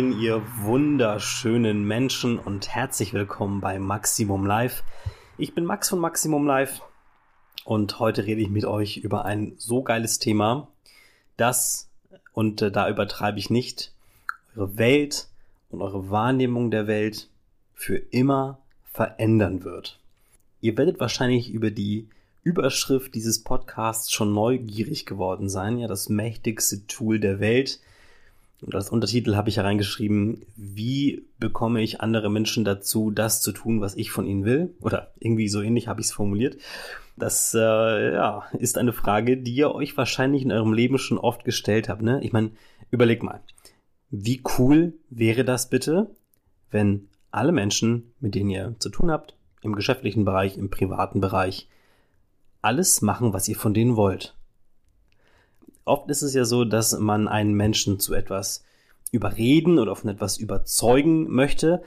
Moin, ihr wunderschönen Menschen und herzlich willkommen bei Maximum Live. Ich bin Max von Maximum Live und heute rede ich mit euch über ein so geiles Thema, das, und äh, da übertreibe ich nicht, eure Welt und eure Wahrnehmung der Welt für immer verändern wird. Ihr werdet wahrscheinlich über die Überschrift dieses Podcasts schon neugierig geworden sein, ja, das mächtigste Tool der Welt. Und als Untertitel habe ich hereingeschrieben, wie bekomme ich andere Menschen dazu, das zu tun, was ich von ihnen will? Oder irgendwie so ähnlich habe ich es formuliert. Das äh, ja, ist eine Frage, die ihr euch wahrscheinlich in eurem Leben schon oft gestellt habt. Ne? Ich meine, überleg mal, wie cool wäre das bitte, wenn alle Menschen, mit denen ihr zu tun habt, im geschäftlichen Bereich, im privaten Bereich, alles machen, was ihr von denen wollt. Oft ist es ja so, dass man einen Menschen zu etwas überreden oder von etwas überzeugen möchte,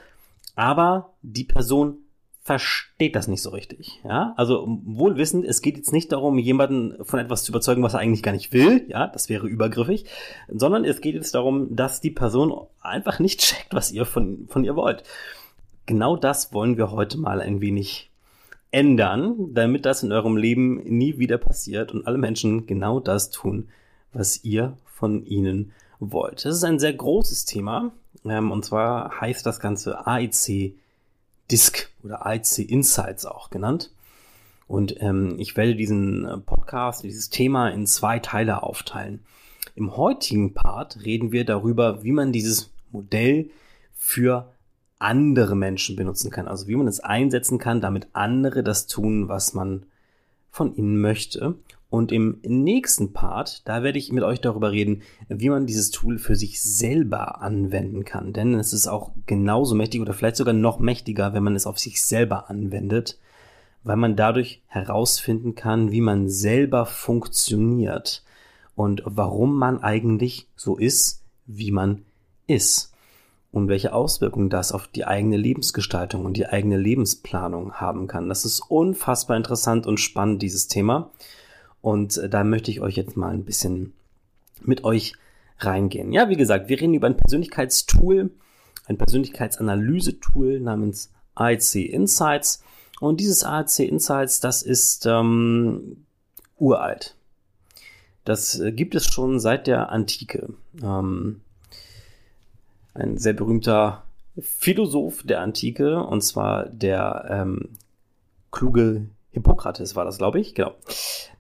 aber die Person versteht das nicht so richtig. Ja, also wohlwissend, es geht jetzt nicht darum, jemanden von etwas zu überzeugen, was er eigentlich gar nicht will. Ja, das wäre übergriffig, sondern es geht jetzt darum, dass die Person einfach nicht checkt, was ihr von, von ihr wollt. Genau das wollen wir heute mal ein wenig ändern, damit das in eurem Leben nie wieder passiert und alle Menschen genau das tun, was ihr von ihnen wollt. Das ist ein sehr großes Thema ähm, und zwar heißt das Ganze AIC Disk oder AIC Insights auch genannt. Und ähm, ich werde diesen äh, Podcast, dieses Thema in zwei Teile aufteilen. Im heutigen Part reden wir darüber, wie man dieses Modell für andere Menschen benutzen kann. Also wie man es einsetzen kann, damit andere das tun, was man von ihnen möchte. Und im nächsten Part, da werde ich mit euch darüber reden, wie man dieses Tool für sich selber anwenden kann. Denn es ist auch genauso mächtig oder vielleicht sogar noch mächtiger, wenn man es auf sich selber anwendet, weil man dadurch herausfinden kann, wie man selber funktioniert und warum man eigentlich so ist, wie man ist und welche Auswirkungen das auf die eigene Lebensgestaltung und die eigene Lebensplanung haben kann. Das ist unfassbar interessant und spannend, dieses Thema. Und äh, da möchte ich euch jetzt mal ein bisschen mit euch reingehen. Ja, wie gesagt, wir reden über ein Persönlichkeitstool, ein Persönlichkeitsanalyse-Tool namens AIC Insights. Und dieses AIC Insights, das ist ähm, uralt. Das äh, gibt es schon seit der Antike. Ähm, ein sehr berühmter Philosoph der Antike, und zwar der ähm, kluge Hippokrates war das, glaube ich, genau.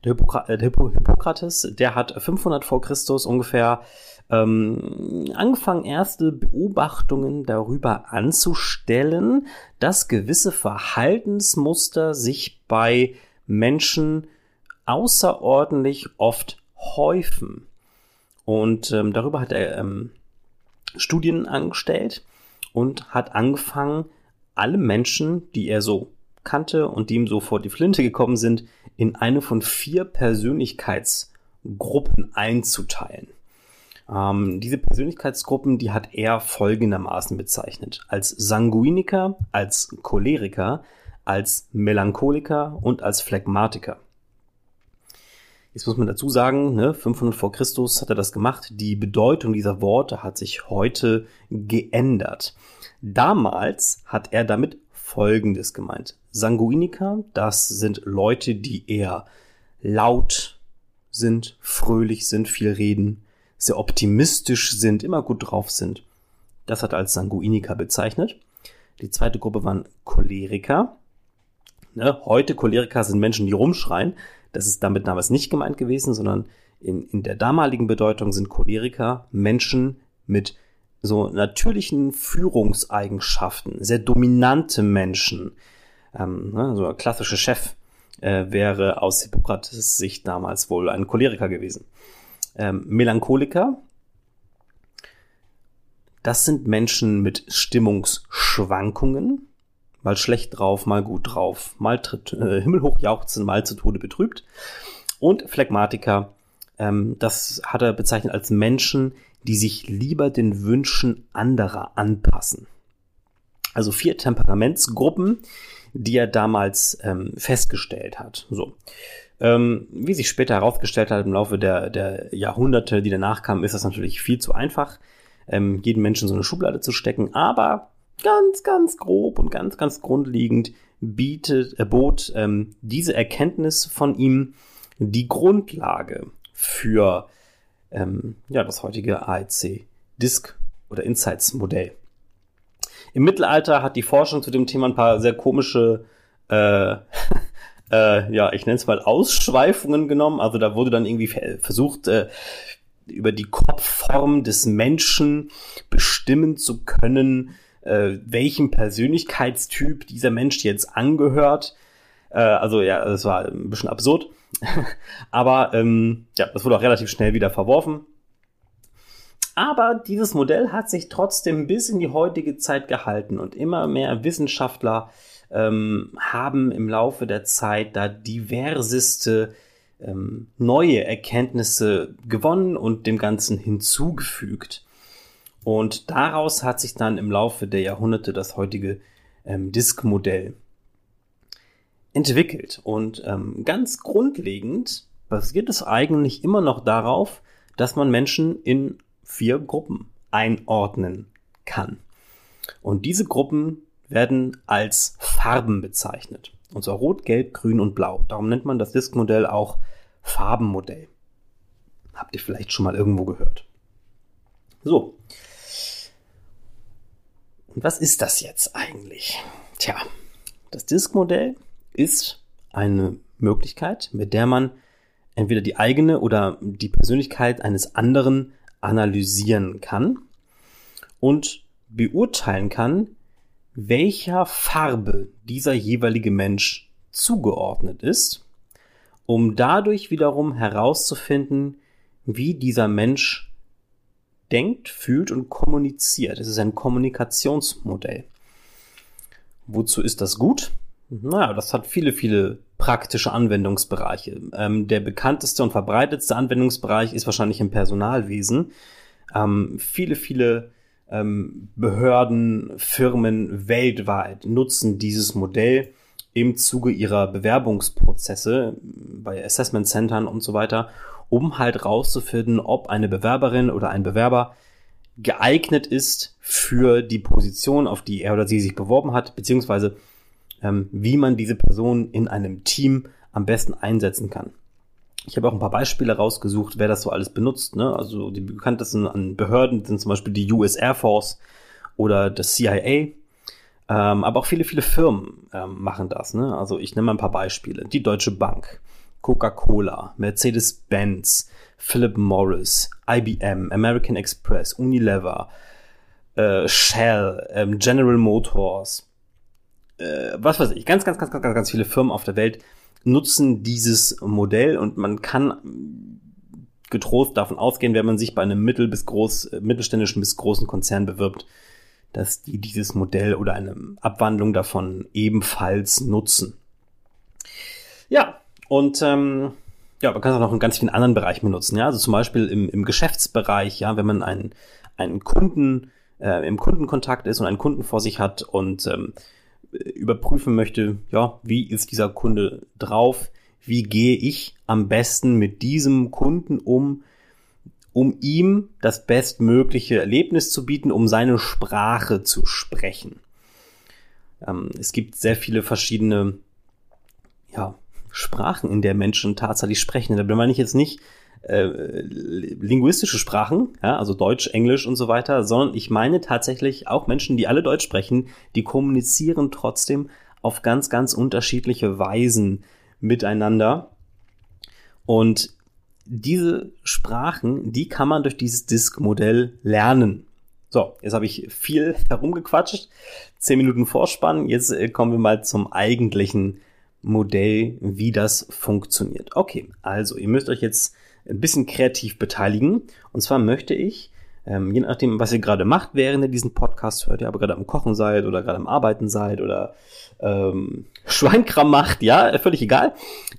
Der, Hippokra äh, der Hippo Hippokrates, der hat 500 vor Christus ungefähr ähm, angefangen, erste Beobachtungen darüber anzustellen, dass gewisse Verhaltensmuster sich bei Menschen außerordentlich oft häufen. Und ähm, darüber hat er ähm, Studien angestellt und hat angefangen, alle Menschen, die er so kannte und die ihm so die Flinte gekommen sind, in eine von vier Persönlichkeitsgruppen einzuteilen. Ähm, diese Persönlichkeitsgruppen, die hat er folgendermaßen bezeichnet. Als Sanguiniker, als Choleriker, als Melancholiker und als Phlegmatiker. Jetzt muss man dazu sagen, ne, 500 vor Christus hat er das gemacht. Die Bedeutung dieser Worte hat sich heute geändert. Damals hat er damit Folgendes gemeint. Sanguiniker, das sind Leute, die eher laut sind, fröhlich sind, viel reden, sehr optimistisch sind, immer gut drauf sind. Das hat als Sanguiniker bezeichnet. Die zweite Gruppe waren Choleriker. Ne, heute Choleriker sind Menschen, die rumschreien. Das ist damit damals nicht gemeint gewesen, sondern in, in der damaligen Bedeutung sind Choleriker Menschen mit so natürlichen Führungseigenschaften, sehr dominante Menschen. Ähm, ne, so ein klassischer Chef äh, wäre aus Hippokrates Sicht damals wohl ein Choleriker gewesen. Ähm, Melancholiker, das sind Menschen mit Stimmungsschwankungen, mal schlecht drauf, mal gut drauf, mal tritt, äh, himmelhoch jauchzen, mal zu Tode betrübt. Und Phlegmatiker, ähm, das hat er bezeichnet als Menschen, die sich lieber den Wünschen anderer anpassen. Also vier Temperamentsgruppen, die er damals ähm, festgestellt hat. So. Ähm, wie sich später herausgestellt hat im Laufe der, der Jahrhunderte, die danach kamen, ist das natürlich viel zu einfach. ähm, jeden Menschen so eine Schublade zu stecken, aber ganz, ganz grob und ganz, ganz grundlegend bietet, äh, bot ähm, diese Erkenntnis von ihm die Grundlage für ähm, ja, das heutige AEC Disk oder Insights Modell. Im Mittelalter hat die Forschung zu dem Thema ein paar sehr komische, äh, äh, ja, ich nenne es mal Ausschweifungen genommen. Also da wurde dann irgendwie versucht, äh, über die Kopfform des Menschen bestimmen zu können, äh, welchem Persönlichkeitstyp dieser Mensch jetzt angehört. Äh, also ja, das war ein bisschen absurd. Aber ähm, ja, das wurde auch relativ schnell wieder verworfen. Aber dieses Modell hat sich trotzdem bis in die heutige Zeit gehalten und immer mehr Wissenschaftler ähm, haben im Laufe der Zeit da diverseste ähm, neue Erkenntnisse gewonnen und dem Ganzen hinzugefügt. Und daraus hat sich dann im Laufe der Jahrhunderte das heutige ähm, Disk-Modell entwickelt. Und ähm, ganz grundlegend basiert es eigentlich immer noch darauf, dass man Menschen in vier Gruppen einordnen kann. Und diese Gruppen werden als Farben bezeichnet. Und zwar rot, gelb, grün und blau. Darum nennt man das Diskmodell auch Farbenmodell. Habt ihr vielleicht schon mal irgendwo gehört. So. Und was ist das jetzt eigentlich? Tja, das Diskmodell ist eine Möglichkeit, mit der man entweder die eigene oder die Persönlichkeit eines anderen analysieren kann und beurteilen kann, welcher Farbe dieser jeweilige Mensch zugeordnet ist, um dadurch wiederum herauszufinden, wie dieser Mensch denkt, fühlt und kommuniziert. Es ist ein Kommunikationsmodell. Wozu ist das gut? Naja, das hat viele, viele praktische Anwendungsbereiche. Ähm, der bekannteste und verbreitetste Anwendungsbereich ist wahrscheinlich im Personalwesen. Ähm, viele, viele ähm, Behörden, Firmen weltweit nutzen dieses Modell im Zuge ihrer Bewerbungsprozesse bei Assessment Centern und so weiter, um halt rauszufinden, ob eine Bewerberin oder ein Bewerber geeignet ist für die Position, auf die er oder sie sich beworben hat, beziehungsweise ähm, wie man diese Person in einem Team am besten einsetzen kann. Ich habe auch ein paar Beispiele rausgesucht, wer das so alles benutzt. Ne? Also die bekanntesten an Behörden sind zum Beispiel die US Air Force oder das CIA. Ähm, aber auch viele, viele Firmen ähm, machen das. Ne? Also ich nenne mal ein paar Beispiele. Die Deutsche Bank, Coca-Cola, Mercedes-Benz, Philip Morris, IBM, American Express, Unilever, äh, Shell, ähm, General Motors, äh, was weiß ich, ganz, ganz, ganz, ganz, ganz viele Firmen auf der Welt nutzen dieses Modell und man kann getrost davon ausgehen, wenn man sich bei einem mittel- bis groß, äh, mittelständischen bis großen Konzern bewirbt, dass die dieses Modell oder eine Abwandlung davon ebenfalls nutzen. Ja, und ähm, ja, man kann es auch noch in ganz vielen anderen Bereichen benutzen. Ja, also zum Beispiel im, im Geschäftsbereich, ja, wenn man einen, einen Kunden äh, im Kundenkontakt ist und einen Kunden vor sich hat und ähm, überprüfen möchte, ja, wie ist dieser Kunde drauf? Wie gehe ich am besten mit diesem Kunden um, um ihm das bestmögliche Erlebnis zu bieten, um seine Sprache zu sprechen? Ähm, es gibt sehr viele verschiedene, ja, Sprachen, in der Menschen tatsächlich sprechen. Da meine ich jetzt nicht äh, linguistische Sprachen, ja, also Deutsch, Englisch und so weiter, sondern ich meine tatsächlich auch Menschen, die alle Deutsch sprechen, die kommunizieren trotzdem auf ganz, ganz unterschiedliche Weisen miteinander. Und diese Sprachen, die kann man durch dieses Disk-Modell lernen. So, jetzt habe ich viel herumgequatscht, zehn Minuten Vorspann. Jetzt äh, kommen wir mal zum eigentlichen Modell, wie das funktioniert. Okay, also ihr müsst euch jetzt ein bisschen kreativ beteiligen. Und zwar möchte ich, ähm, je nachdem, was ihr gerade macht, während ihr diesen Podcast hört, ihr aber gerade am Kochen seid oder gerade am Arbeiten seid oder ähm, Schweinkram macht, ja, völlig egal.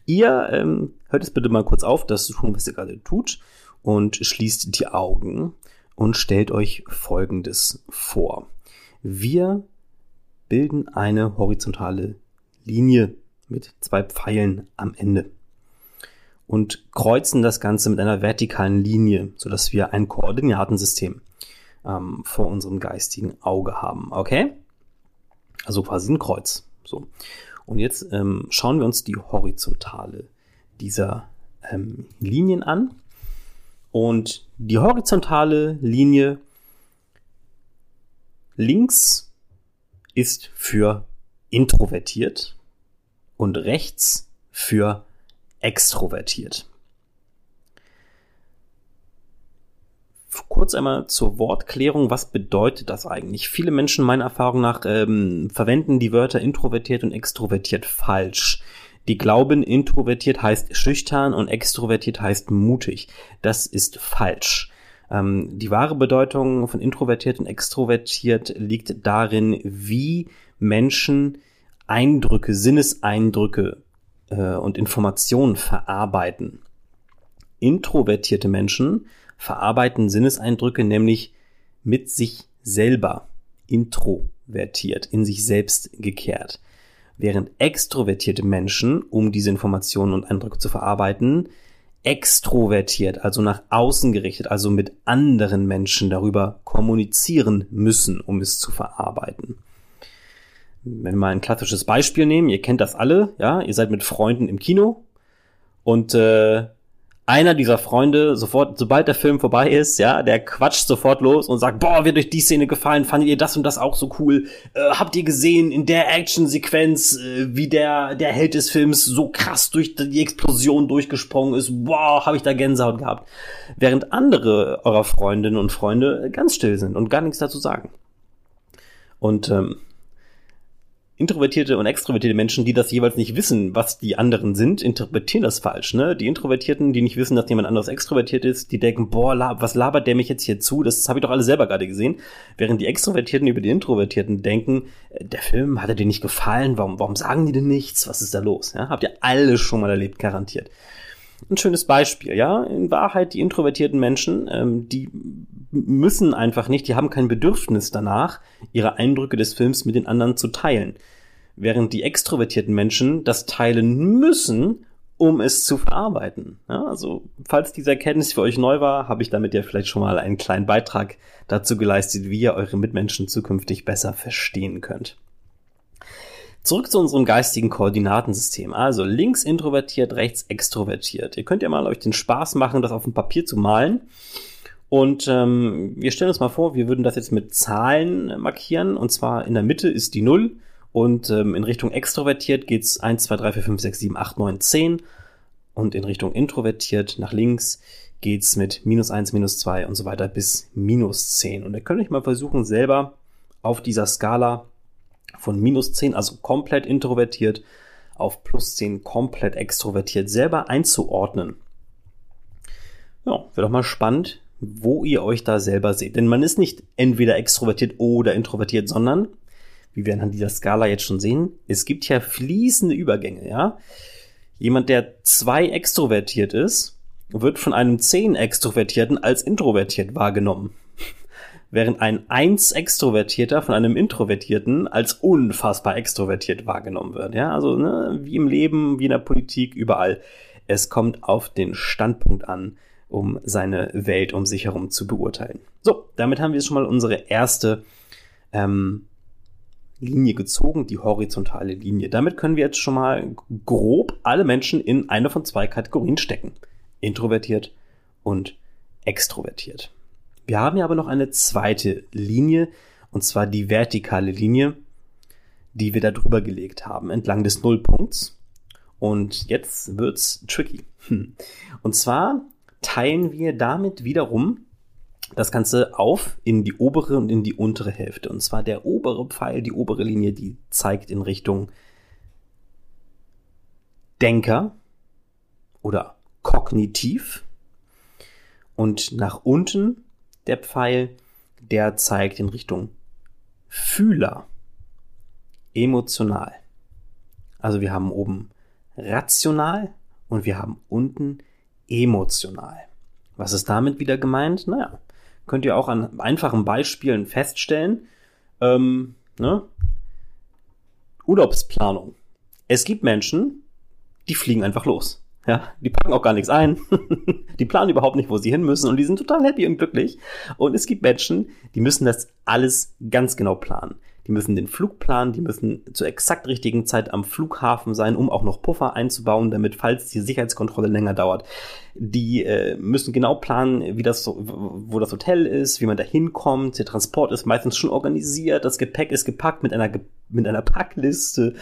Ihr ähm, hört es bitte mal kurz auf, das zu tun, was ihr gerade tut und schließt die Augen und stellt euch Folgendes vor. Wir bilden eine horizontale Linie mit zwei Pfeilen am Ende und kreuzen das Ganze mit einer vertikalen Linie, sodass wir ein Koordinatensystem ähm, vor unserem geistigen Auge haben. Okay? Also quasi ein Kreuz. So. Und jetzt ähm, schauen wir uns die Horizontale dieser ähm, Linien an. Und die horizontale Linie links ist für introvertiert und rechts für extrovertiert. Kurz einmal zur Wortklärung, was bedeutet das eigentlich? Viele Menschen meiner Erfahrung nach ähm, verwenden die Wörter introvertiert und extrovertiert falsch. Die glauben, introvertiert heißt schüchtern und extrovertiert heißt mutig. Das ist falsch. Ähm, die wahre Bedeutung von introvertiert und extrovertiert liegt darin, wie Menschen Eindrücke, Sinneseindrücke äh, und Informationen verarbeiten. Introvertierte Menschen verarbeiten Sinneseindrücke nämlich mit sich selber introvertiert, in sich selbst gekehrt. Während extrovertierte Menschen, um diese Informationen und Eindrücke zu verarbeiten, extrovertiert, also nach außen gerichtet, also mit anderen Menschen darüber kommunizieren müssen, um es zu verarbeiten. Wenn wir mal ein klassisches Beispiel nehmen, ihr kennt das alle, ja, ihr seid mit Freunden im Kino und äh, einer dieser Freunde sofort, sobald der Film vorbei ist, ja, der quatscht sofort los und sagt, boah, wird euch die Szene gefallen, fandet ihr das und das auch so cool? Äh, habt ihr gesehen in der Actionsequenz, äh, wie der der Held des Films so krass durch die Explosion durchgesprungen ist? Boah, habe ich da Gänsehaut gehabt. Während andere eurer Freundinnen und Freunde ganz still sind und gar nichts dazu sagen. Und ähm, introvertierte und extrovertierte Menschen, die das jeweils nicht wissen, was die anderen sind, interpretieren das falsch. Ne? Die Introvertierten, die nicht wissen, dass jemand anderes extrovertiert ist, die denken, boah, lab, was labert der mich jetzt hier zu? Das habe ich doch alle selber gerade gesehen. Während die Extrovertierten über die Introvertierten denken, äh, der Film hat dir nicht gefallen, warum, warum sagen die denn nichts? Was ist da los? Ja? Habt ihr alle schon mal erlebt, garantiert. Ein schönes Beispiel, ja. In Wahrheit, die introvertierten Menschen, ähm, die müssen einfach nicht, die haben kein Bedürfnis danach, ihre Eindrücke des Films mit den anderen zu teilen. Während die extrovertierten Menschen das teilen müssen, um es zu verarbeiten. Ja, also, falls diese Erkenntnis für euch neu war, habe ich damit ja vielleicht schon mal einen kleinen Beitrag dazu geleistet, wie ihr eure Mitmenschen zukünftig besser verstehen könnt. Zurück zu unserem geistigen Koordinatensystem. Also links introvertiert, rechts extrovertiert. Ihr könnt ja mal euch den Spaß machen, das auf dem Papier zu malen. Und ähm, wir stellen uns mal vor, wir würden das jetzt mit Zahlen markieren. Und zwar in der Mitte ist die 0 und ähm, in Richtung extrovertiert geht's 1, 2, 3, 4, 5, 6, 7, 8, 9, 10. Und in Richtung introvertiert nach links geht's mit minus 1, minus 2 und so weiter bis minus 10. Und ihr könnt euch mal versuchen, selber auf dieser Skala von minus 10, also komplett introvertiert, auf plus 10 komplett extrovertiert selber einzuordnen. Ja, wäre doch mal spannend, wo ihr euch da selber seht. Denn man ist nicht entweder extrovertiert oder introvertiert, sondern, wie wir anhand dieser Skala jetzt schon sehen, es gibt ja fließende Übergänge, ja. Jemand, der zwei extrovertiert ist, wird von einem zehn Extrovertierten als introvertiert wahrgenommen während ein eins Extrovertierter von einem Introvertierten als unfassbar extrovertiert wahrgenommen wird. Ja, also ne, wie im Leben, wie in der Politik, überall. Es kommt auf den Standpunkt an, um seine Welt um sich herum zu beurteilen. So, damit haben wir jetzt schon mal unsere erste ähm, Linie gezogen, die horizontale Linie. Damit können wir jetzt schon mal grob alle Menschen in eine von zwei Kategorien stecken. Introvertiert und extrovertiert. Wir haben ja aber noch eine zweite Linie, und zwar die vertikale Linie, die wir da drüber gelegt haben, entlang des Nullpunkts. Und jetzt wird's tricky. Hm. Und zwar teilen wir damit wiederum das Ganze auf in die obere und in die untere Hälfte. Und zwar der obere Pfeil, die obere Linie, die zeigt in Richtung Denker oder kognitiv. Und nach unten der Pfeil, der zeigt in Richtung Fühler, emotional. Also wir haben oben rational und wir haben unten emotional. Was ist damit wieder gemeint? Naja, könnt ihr auch an einfachen Beispielen feststellen. Ähm, ne? Urlaubsplanung. Es gibt Menschen, die fliegen einfach los. Ja, die packen auch gar nichts ein. die planen überhaupt nicht, wo sie hin müssen und die sind total happy und glücklich. Und es gibt Menschen, die müssen das alles ganz genau planen. Die müssen den Flug planen, die müssen zur exakt richtigen Zeit am Flughafen sein, um auch noch Puffer einzubauen, damit, falls die Sicherheitskontrolle länger dauert, die äh, müssen genau planen, wie das, wo das Hotel ist, wie man da hinkommt. Der Transport ist meistens schon organisiert, das Gepäck ist gepackt mit einer, mit einer Packliste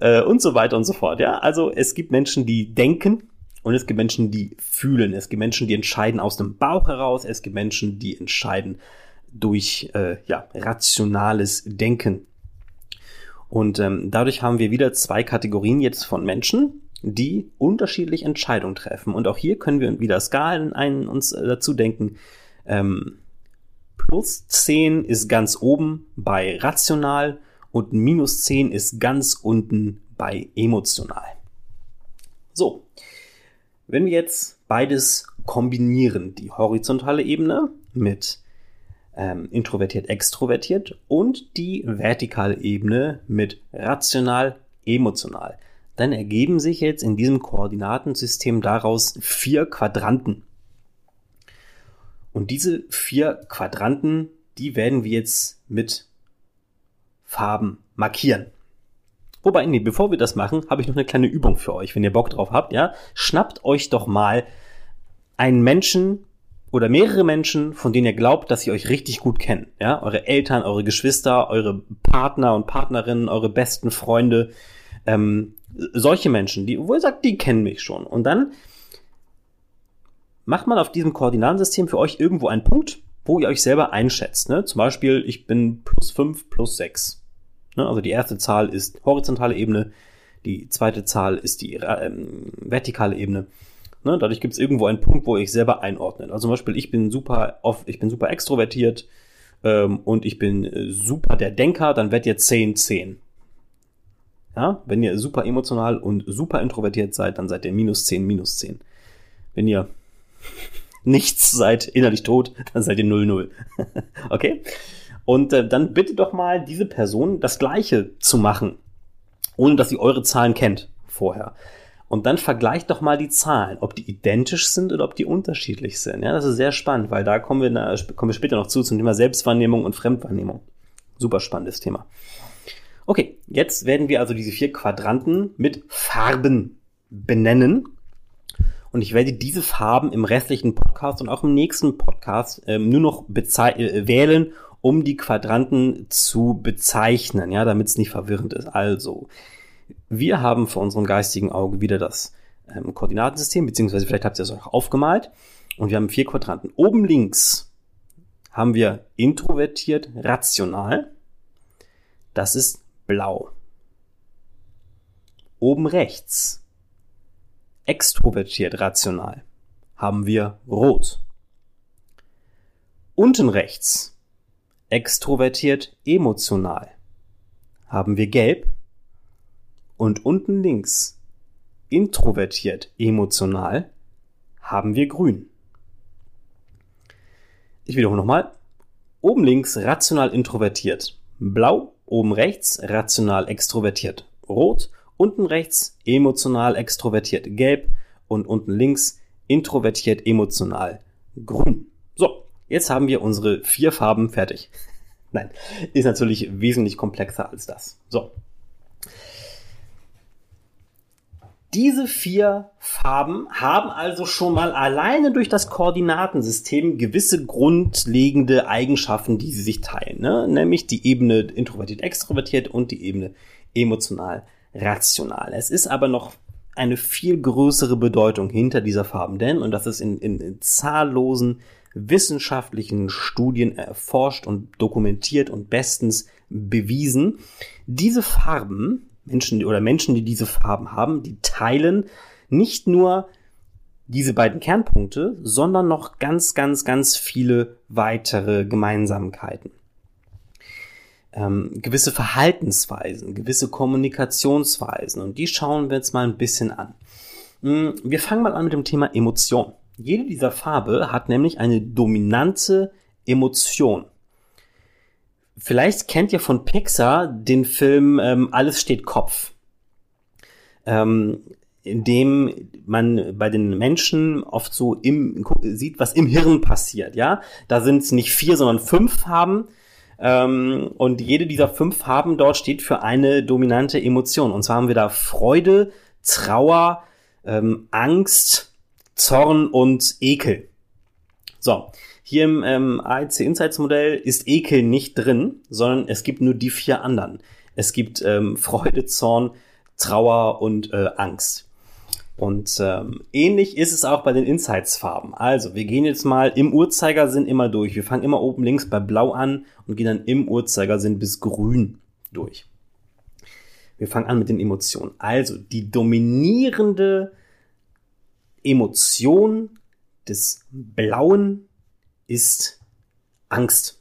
äh, und so weiter und so fort. Ja, also es gibt Menschen, die denken, und es gibt Menschen, die fühlen. Es gibt Menschen, die entscheiden aus dem Bauch heraus. Es gibt Menschen, die entscheiden durch äh, ja, rationales Denken. Und ähm, dadurch haben wir wieder zwei Kategorien jetzt von Menschen, die unterschiedlich Entscheidungen treffen. Und auch hier können wir wieder Skalen ein, uns äh, dazu denken. Ähm, plus 10 ist ganz oben bei rational und minus 10 ist ganz unten bei emotional. So, wenn wir jetzt beides kombinieren, die horizontale Ebene mit ähm, introvertiert, extrovertiert und die vertikale Ebene mit rational, emotional. Dann ergeben sich jetzt in diesem Koordinatensystem daraus vier Quadranten. Und diese vier Quadranten, die werden wir jetzt mit Farben markieren. Wobei, nee, bevor wir das machen, habe ich noch eine kleine Übung für euch, wenn ihr Bock drauf habt, ja. Schnappt euch doch mal einen Menschen, oder mehrere Menschen, von denen ihr glaubt, dass sie euch richtig gut kennen. Ja, eure Eltern, eure Geschwister, eure Partner und Partnerinnen, eure besten Freunde, ähm, solche Menschen, die, wo ihr sagt, die kennen mich schon. Und dann macht man auf diesem Koordinatensystem für euch irgendwo einen Punkt, wo ihr euch selber einschätzt. Ne? Zum Beispiel, ich bin plus fünf plus sechs. Ne? Also die erste Zahl ist horizontale Ebene, die zweite Zahl ist die ähm, vertikale Ebene Ne? Dadurch gibt es irgendwo einen Punkt, wo ich selber einordne. Also zum Beispiel, ich bin super oft, ich bin super extrovertiert ähm, und ich bin äh, super der Denker, dann werdet ihr 10, 10. Ja, wenn ihr super emotional und super introvertiert seid, dann seid ihr minus 10, minus 10. Wenn ihr nichts seid, innerlich tot, dann seid ihr 0, 0. okay? Und äh, dann bitte doch mal diese Person das Gleiche zu machen, ohne dass sie eure Zahlen kennt vorher. Und dann vergleicht doch mal die Zahlen, ob die identisch sind oder ob die unterschiedlich sind. Ja, das ist sehr spannend, weil da kommen wir, kommen wir später noch zu zum Thema Selbstwahrnehmung und Fremdwahrnehmung. Super spannendes Thema. Okay, jetzt werden wir also diese vier Quadranten mit Farben benennen. Und ich werde diese Farben im restlichen Podcast und auch im nächsten Podcast ähm, nur noch äh, wählen, um die Quadranten zu bezeichnen, ja, damit es nicht verwirrend ist. Also, wir haben vor unserem geistigen Auge wieder das ähm, Koordinatensystem, beziehungsweise vielleicht habt ihr es euch aufgemalt. Und wir haben vier Quadranten. Oben links haben wir introvertiert rational. Das ist blau. Oben rechts extrovertiert rational haben wir rot. Unten rechts extrovertiert emotional haben wir gelb und unten links introvertiert emotional haben wir grün. Ich wiederhole nochmal. Oben links rational introvertiert blau, oben rechts rational extrovertiert rot, unten rechts emotional extrovertiert gelb und unten links introvertiert emotional grün. So, jetzt haben wir unsere vier Farben fertig. Nein, ist natürlich wesentlich komplexer als das. So, Diese vier Farben haben also schon mal alleine durch das Koordinatensystem gewisse grundlegende Eigenschaften, die sie sich teilen, ne? nämlich die Ebene introvertiert extrovertiert und die Ebene emotional rational. Es ist aber noch eine viel größere Bedeutung hinter dieser Farben, denn, und das ist in, in, in zahllosen wissenschaftlichen Studien erforscht und dokumentiert und bestens bewiesen, diese Farben Menschen oder Menschen, die diese Farben haben, die teilen nicht nur diese beiden Kernpunkte, sondern noch ganz, ganz, ganz viele weitere Gemeinsamkeiten. Ähm, gewisse Verhaltensweisen, gewisse Kommunikationsweisen und die schauen wir jetzt mal ein bisschen an. Hm, wir fangen mal an mit dem Thema Emotion. Jede dieser Farbe hat nämlich eine dominante Emotion. Vielleicht kennt ihr von Pixar den Film ähm, Alles steht Kopf. Ähm, in dem man bei den Menschen oft so im, sieht, was im Hirn passiert, ja. Da sind es nicht vier, sondern fünf Farben. Ähm, und jede dieser fünf Farben dort steht für eine dominante Emotion. Und zwar haben wir da Freude, Trauer, ähm, Angst, Zorn und Ekel. So, hier im ähm, AEC Insights Modell ist Ekel nicht drin, sondern es gibt nur die vier anderen. Es gibt ähm, Freude, Zorn, Trauer und äh, Angst. Und ähm, ähnlich ist es auch bei den Insights-Farben. Also, wir gehen jetzt mal im Uhrzeigersinn immer durch. Wir fangen immer oben links bei Blau an und gehen dann im Uhrzeigersinn bis Grün durch. Wir fangen an mit den Emotionen. Also, die dominierende Emotion des Blauen ist Angst.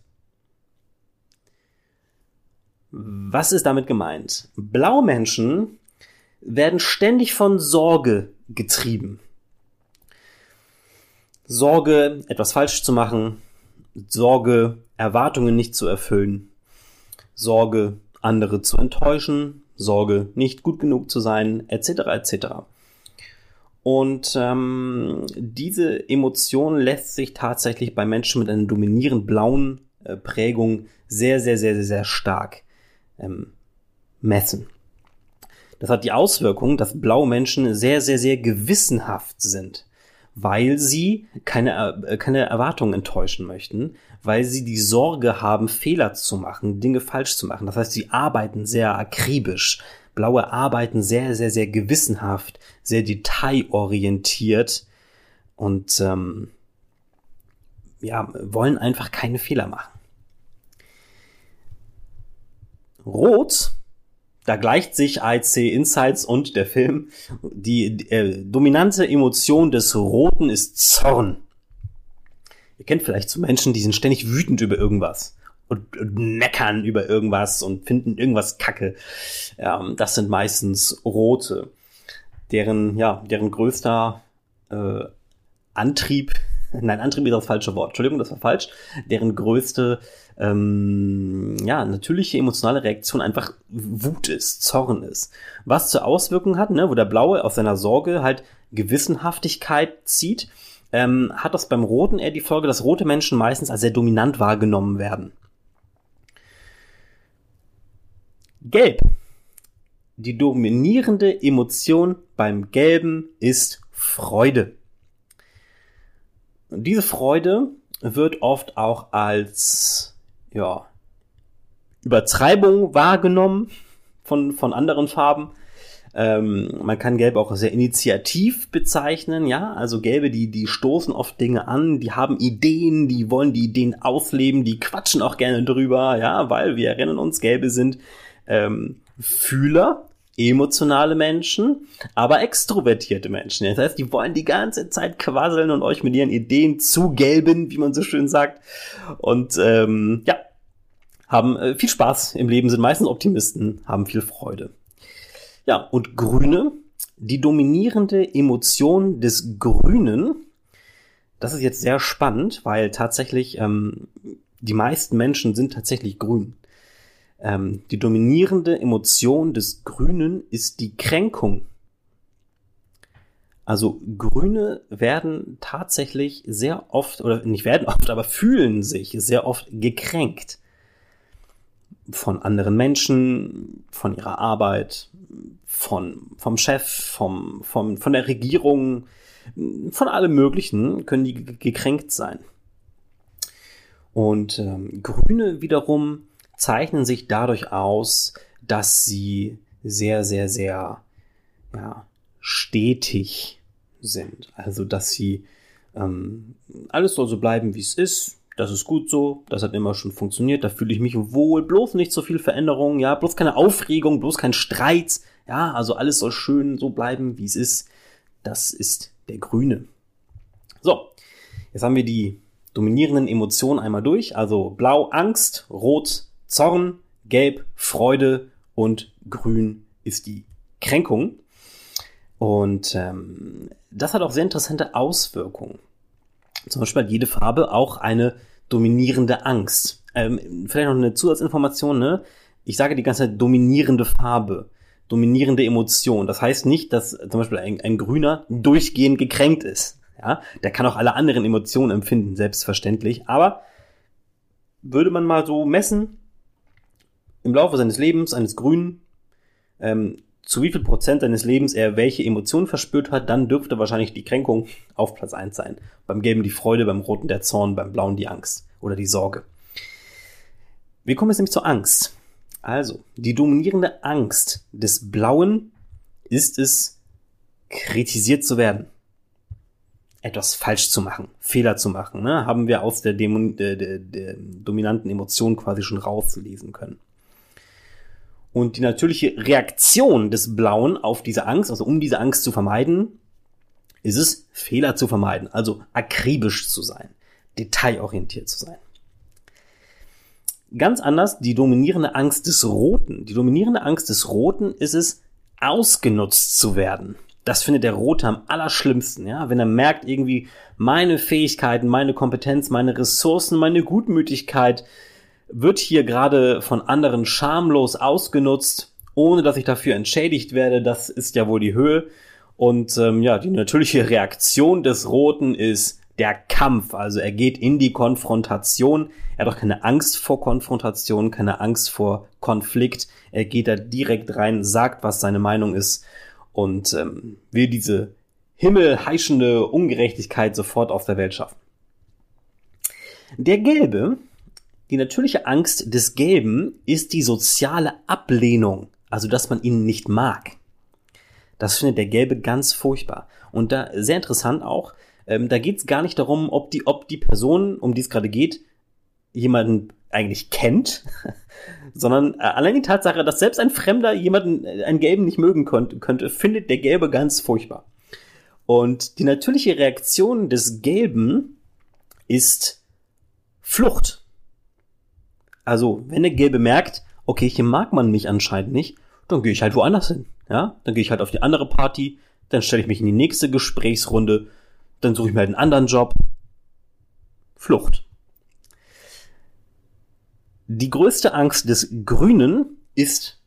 Was ist damit gemeint? Blaumenschen werden ständig von Sorge getrieben. Sorge, etwas falsch zu machen, Sorge, Erwartungen nicht zu erfüllen, Sorge, andere zu enttäuschen, Sorge, nicht gut genug zu sein, etc. etc. Und ähm, diese Emotion lässt sich tatsächlich bei Menschen mit einer dominierend blauen äh, Prägung sehr, sehr, sehr, sehr, sehr stark ähm, messen. Das hat die Auswirkung, dass blaue Menschen sehr, sehr, sehr gewissenhaft sind, weil sie keine, äh, keine Erwartungen enttäuschen möchten, weil sie die Sorge haben, Fehler zu machen, Dinge falsch zu machen. Das heißt, sie arbeiten sehr akribisch. Blaue arbeiten sehr, sehr, sehr gewissenhaft, sehr detailorientiert und ähm, ja, wollen einfach keine Fehler machen. Rot da gleicht sich IC Insights und der Film. Die, äh, dominante Emotion des Roten ist Zorn. Ihr kennt vielleicht so Menschen, die sind ständig wütend über irgendwas und, und meckern über irgendwas und finden irgendwas kacke. Ähm, das sind meistens Rote, deren, ja, deren größter äh, Antrieb nein, Antrieb ist das falsche Wort. Entschuldigung, das war falsch. Deren größte, ähm, ja, natürliche emotionale Reaktion einfach Wut ist, Zorn ist. Was zur Auswirkung hat, ne, wo der Blaue aus seiner Sorge halt Gewissenhaftigkeit zieht, ähm, hat das beim Roten eher die Folge, dass rote Menschen meistens als sehr dominant wahrgenommen werden. Gelb. Die dominierende Emotion beim Gelben ist Freude. Und diese Freude wird oft auch als ja, Übertreibung wahrgenommen von, von anderen Farben. Ähm, man kann Gelb auch sehr initiativ bezeichnen, ja, also Gelbe, die, die stoßen oft Dinge an, die haben Ideen, die wollen die Ideen ausleben, die quatschen auch gerne drüber, ja, weil wir erinnern uns, Gelbe sind ähm, Fühler, emotionale Menschen, aber extrovertierte Menschen. Das heißt, die wollen die ganze Zeit quasseln und euch mit ihren Ideen zugelben, wie man so schön sagt. Und ähm, ja, haben äh, viel Spaß im Leben, sind meistens Optimisten, haben viel Freude. Ja, und Grüne, die dominierende Emotion des Grünen, das ist jetzt sehr spannend, weil tatsächlich ähm, die meisten Menschen sind tatsächlich grün. Ähm, die dominierende Emotion des Grünen ist die Kränkung. Also Grüne werden tatsächlich sehr oft, oder nicht werden oft, aber fühlen sich sehr oft gekränkt. Von anderen Menschen, von ihrer Arbeit, von, vom Chef, vom, vom, von der Regierung, von allem Möglichen können die gekränkt sein. Und ähm, Grüne wiederum zeichnen sich dadurch aus, dass sie sehr, sehr, sehr ja, stetig sind. Also, dass sie ähm, alles soll so bleiben, wie es ist. Das ist gut so, das hat immer schon funktioniert, da fühle ich mich wohl, bloß nicht so viel Veränderung, ja, bloß keine Aufregung, bloß kein Streit, ja, also alles soll schön so bleiben, wie es ist. Das ist der Grüne. So, jetzt haben wir die dominierenden Emotionen einmal durch, also blau Angst, rot Zorn, Gelb Freude und Grün ist die Kränkung. Und ähm, das hat auch sehr interessante Auswirkungen. Zum Beispiel hat jede Farbe auch eine dominierende Angst. Ähm, vielleicht noch eine Zusatzinformation, ne? Ich sage die ganze Zeit dominierende Farbe. dominierende Emotion. Das heißt nicht, dass zum Beispiel ein, ein Grüner durchgehend gekränkt ist. Ja, der kann auch alle anderen Emotionen empfinden, selbstverständlich. Aber würde man mal so messen, im Laufe seines Lebens eines Grünen, ähm, zu wie viel Prozent seines Lebens er welche Emotionen verspürt hat, dann dürfte wahrscheinlich die Kränkung auf Platz eins sein. Beim Gelben die Freude, beim Roten der Zorn, beim Blauen die Angst oder die Sorge. Wir kommen jetzt nämlich zur Angst. Also, die dominierende Angst des Blauen ist es, kritisiert zu werden. Etwas falsch zu machen, Fehler zu machen, ne? haben wir aus der, Dämon, der, der, der dominanten Emotion quasi schon rauslesen können. Und die natürliche Reaktion des Blauen auf diese Angst, also um diese Angst zu vermeiden, ist es, Fehler zu vermeiden, also akribisch zu sein, detailorientiert zu sein. Ganz anders die dominierende Angst des Roten. Die dominierende Angst des Roten ist es, ausgenutzt zu werden. Das findet der Rote am allerschlimmsten, ja. Wenn er merkt irgendwie, meine Fähigkeiten, meine Kompetenz, meine Ressourcen, meine Gutmütigkeit wird hier gerade von anderen schamlos ausgenutzt, ohne dass ich dafür entschädigt werde. Das ist ja wohl die Höhe. Und ähm, ja, die natürliche Reaktion des Roten ist der Kampf. Also er geht in die Konfrontation. Er hat auch keine Angst vor Konfrontation, keine Angst vor Konflikt. Er geht da direkt rein, sagt, was seine Meinung ist und ähm, will diese himmelheischende Ungerechtigkeit sofort auf der Welt schaffen. Der Gelbe, die natürliche Angst des Gelben ist die soziale Ablehnung, also dass man ihn nicht mag. Das findet der Gelbe ganz furchtbar. Und da sehr interessant auch, ähm, da geht es gar nicht darum, ob die, ob die Person, um die es gerade geht, jemanden eigentlich kennt, sondern äh, allein die Tatsache, dass selbst ein Fremder jemanden, äh, einen Gelben nicht mögen könnte, könnte, findet der Gelbe ganz furchtbar. Und die natürliche Reaktion des Gelben ist Flucht. Also, wenn der Gelbe merkt, okay, hier mag man mich anscheinend nicht, dann gehe ich halt woanders hin. Ja, dann gehe ich halt auf die andere Party, dann stelle ich mich in die nächste Gesprächsrunde, dann suche ich mir halt einen anderen Job. Flucht. Die größte Angst des Grünen ist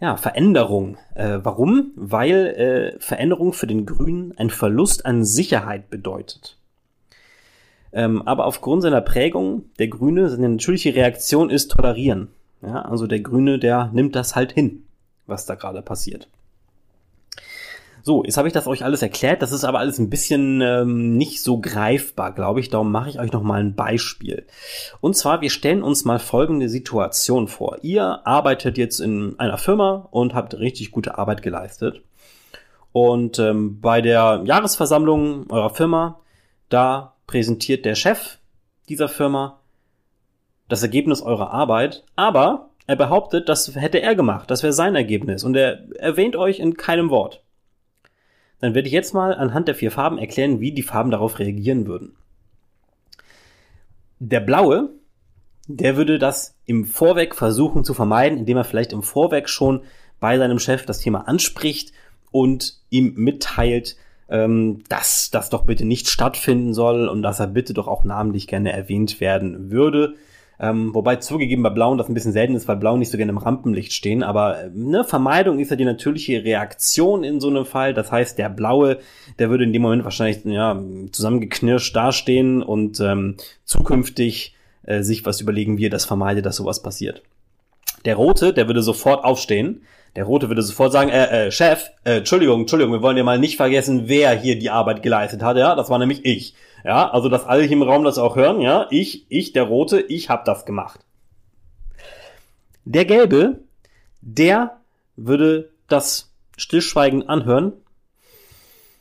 ja, Veränderung. Äh, warum? Weil äh, Veränderung für den Grünen ein Verlust an Sicherheit bedeutet. Ähm, aber aufgrund seiner Prägung, der Grüne, seine natürliche Reaktion ist tolerieren. Ja, also der Grüne, der nimmt das halt hin, was da gerade passiert. So, jetzt habe ich das euch alles erklärt. Das ist aber alles ein bisschen ähm, nicht so greifbar, glaube ich. Darum mache ich euch noch mal ein Beispiel. Und zwar, wir stellen uns mal folgende Situation vor. Ihr arbeitet jetzt in einer Firma und habt richtig gute Arbeit geleistet. Und ähm, bei der Jahresversammlung eurer Firma, da präsentiert der Chef dieser Firma das Ergebnis eurer Arbeit, aber er behauptet, das hätte er gemacht, das wäre sein Ergebnis und er erwähnt euch in keinem Wort. Dann werde ich jetzt mal anhand der vier Farben erklären, wie die Farben darauf reagieren würden. Der blaue, der würde das im Vorweg versuchen zu vermeiden, indem er vielleicht im Vorweg schon bei seinem Chef das Thema anspricht und ihm mitteilt, ähm, dass das doch bitte nicht stattfinden soll und dass er bitte doch auch namentlich gerne erwähnt werden würde. Ähm, wobei zugegeben bei Blauen das ein bisschen selten ist, weil Blauen nicht so gerne im Rampenlicht stehen. Aber äh, ne, Vermeidung ist ja die natürliche Reaktion in so einem Fall. Das heißt, der Blaue, der würde in dem Moment wahrscheinlich ja, zusammengeknirscht dastehen und ähm, zukünftig äh, sich was überlegen, wie er das vermeidet, dass sowas passiert. Der Rote, der würde sofort aufstehen der Rote würde sofort sagen, äh, äh, Chef, äh, Entschuldigung, Entschuldigung, wir wollen ja mal nicht vergessen, wer hier die Arbeit geleistet hat, ja, das war nämlich ich. Ja, also dass alle hier im Raum das auch hören, ja, ich, ich, der Rote, ich hab das gemacht. Der Gelbe, der würde das stillschweigend anhören.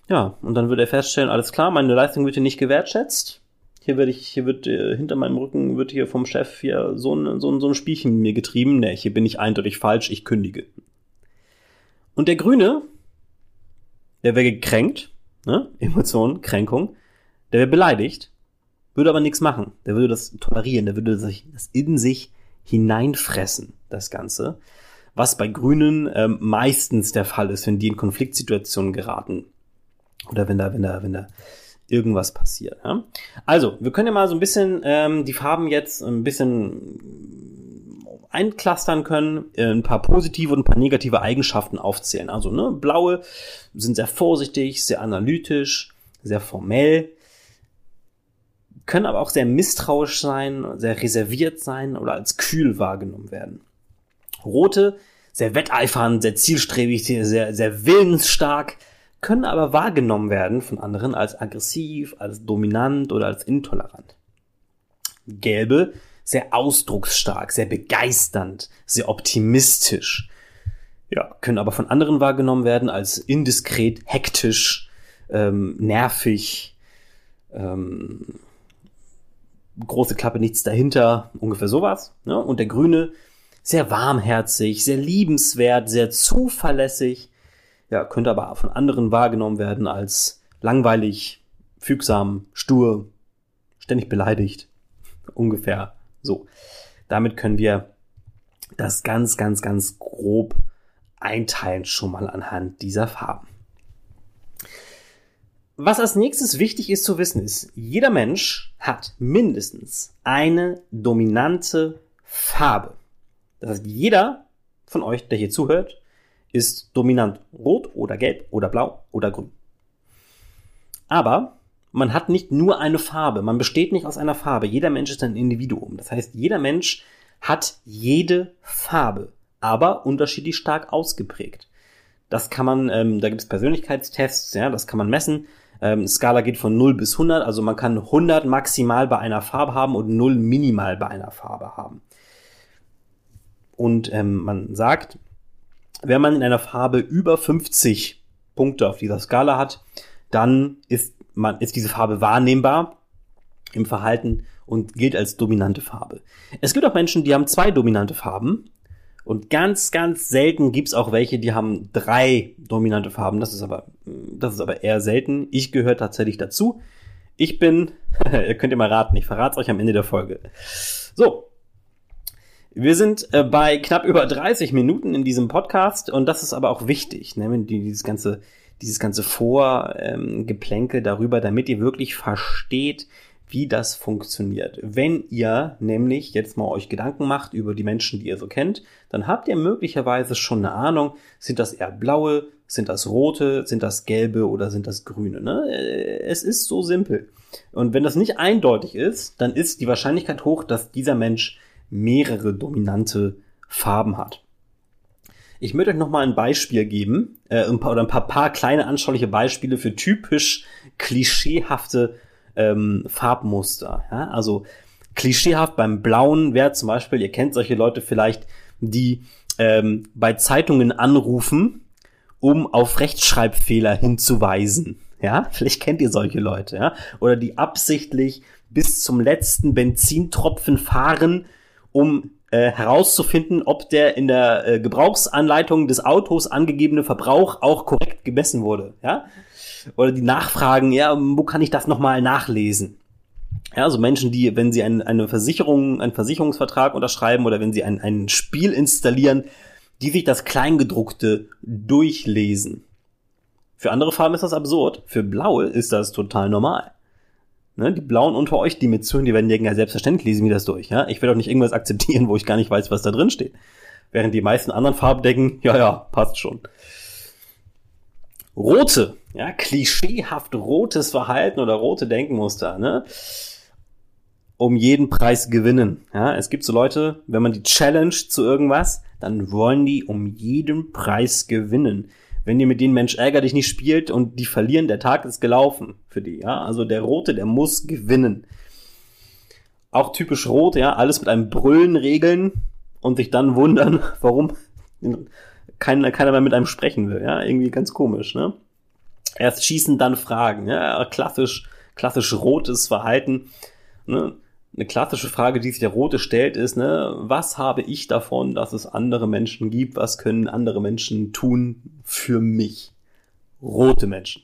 Ja, und dann würde er feststellen, alles klar, meine Leistung wird hier nicht gewertschätzt. Hier werde ich, hier wird äh, hinter meinem Rücken wird hier vom Chef hier so ein, so ein, so ein Spielchen mir getrieben. Ne, hier bin ich eindeutig falsch, ich kündige. Und der Grüne, der wäre gekränkt, ne? Emotion, Kränkung, der wäre beleidigt, würde aber nichts machen. Der würde das tolerieren, der würde das in sich hineinfressen, das Ganze. Was bei Grünen ähm, meistens der Fall ist, wenn die in Konfliktsituationen geraten. Oder wenn da, wenn da, wenn da irgendwas passiert. Ja? Also, wir können ja mal so ein bisschen ähm, die Farben jetzt ein bisschen einclustern können, äh, ein paar positive und ein paar negative Eigenschaften aufzählen. Also ne, blaue sind sehr vorsichtig, sehr analytisch, sehr formell, können aber auch sehr misstrauisch sein, sehr reserviert sein oder als kühl wahrgenommen werden. Rote, sehr wetteifernd, sehr zielstrebig, sehr, sehr willensstark, können aber wahrgenommen werden von anderen als aggressiv, als dominant oder als intolerant. Gelbe, sehr ausdrucksstark, sehr begeisternd, sehr optimistisch. Ja, können aber von anderen wahrgenommen werden als indiskret, hektisch, ähm, nervig, ähm, große Klappe, nichts dahinter, ungefähr sowas. Ne? Und der Grüne, sehr warmherzig, sehr liebenswert, sehr zuverlässig, ja, könnte aber von anderen wahrgenommen werden als langweilig, fügsam, stur, ständig beleidigt. Ungefähr so. Damit können wir das ganz, ganz, ganz grob einteilen schon mal anhand dieser Farben. Was als nächstes wichtig ist zu wissen ist, jeder Mensch hat mindestens eine dominante Farbe. Das heißt, jeder von euch, der hier zuhört, ist dominant rot oder gelb oder blau oder grün. Aber man hat nicht nur eine Farbe, man besteht nicht aus einer Farbe. Jeder Mensch ist ein Individuum. Das heißt, jeder Mensch hat jede Farbe, aber unterschiedlich stark ausgeprägt. Das kann man, ähm, da gibt es Persönlichkeitstests, ja, das kann man messen. Ähm, Skala geht von 0 bis 100, also man kann 100 maximal bei einer Farbe haben und 0 minimal bei einer Farbe haben. Und ähm, man sagt, wenn man in einer Farbe über 50 Punkte auf dieser Skala hat, dann ist man, ist diese Farbe wahrnehmbar im Verhalten und gilt als dominante Farbe. Es gibt auch Menschen, die haben zwei dominante Farben und ganz, ganz selten gibt's auch welche, die haben drei dominante Farben. Das ist aber, das ist aber eher selten. Ich gehöre tatsächlich dazu. Ich bin, ihr könnt ihr mal raten, ich verrate euch am Ende der Folge. So. Wir sind äh, bei knapp über 30 Minuten in diesem Podcast und das ist aber auch wichtig, ne, dieses ganze, dieses ganze Vorgeplänkel ähm, darüber, damit ihr wirklich versteht, wie das funktioniert. Wenn ihr nämlich jetzt mal euch Gedanken macht über die Menschen, die ihr so kennt, dann habt ihr möglicherweise schon eine Ahnung, sind das eher blaue, sind das rote, sind das gelbe oder sind das grüne. Ne? Äh, es ist so simpel. Und wenn das nicht eindeutig ist, dann ist die Wahrscheinlichkeit hoch, dass dieser Mensch mehrere dominante Farben hat. Ich möchte euch noch mal ein Beispiel geben, äh, ein paar, oder ein paar, paar kleine anschauliche Beispiele für typisch klischeehafte ähm, Farbmuster. Ja? Also klischeehaft beim Blauen wäre zum Beispiel, ihr kennt solche Leute vielleicht, die ähm, bei Zeitungen anrufen, um auf Rechtschreibfehler hinzuweisen. Ja, vielleicht kennt ihr solche Leute, ja, oder die absichtlich bis zum letzten Benzintropfen fahren, um äh, herauszufinden, ob der in der äh, Gebrauchsanleitung des Autos angegebene Verbrauch auch korrekt gemessen wurde. Ja, oder die nachfragen, ja, wo kann ich das nochmal nachlesen? Ja, also Menschen, die, wenn sie ein, eine Versicherung, einen Versicherungsvertrag unterschreiben oder wenn sie ein, ein Spiel installieren, die sich das Kleingedruckte durchlesen. Für andere Farben ist das absurd. Für blaue ist das total normal. Ne, die Blauen unter euch, die mit zuhören, die werden denken, ja, selbstverständlich lesen wir das durch. Ja? Ich werde auch nicht irgendwas akzeptieren, wo ich gar nicht weiß, was da drin steht. Während die meisten anderen Farben denken, ja, ja, passt schon. Rote, ja, klischeehaft rotes Verhalten oder rote Denkmuster, ne? Um jeden Preis gewinnen. Ja, es gibt so Leute, wenn man die challenge zu irgendwas, dann wollen die um jeden Preis gewinnen. Wenn ihr mit den Mensch ärger dich nicht spielt und die verlieren, der Tag ist gelaufen für die. Ja, also der Rote, der muss gewinnen. Auch typisch rot, ja, alles mit einem Brüllen regeln und sich dann wundern, warum keiner, keiner mehr mit einem sprechen will. Ja, irgendwie ganz komisch, ne? Erst schießen, dann fragen. Ja, klassisch, klassisch rotes Verhalten. Ne? Eine klassische Frage, die sich der Rote stellt, ist, ne, was habe ich davon, dass es andere Menschen gibt? Was können andere Menschen tun für mich? Rote Menschen.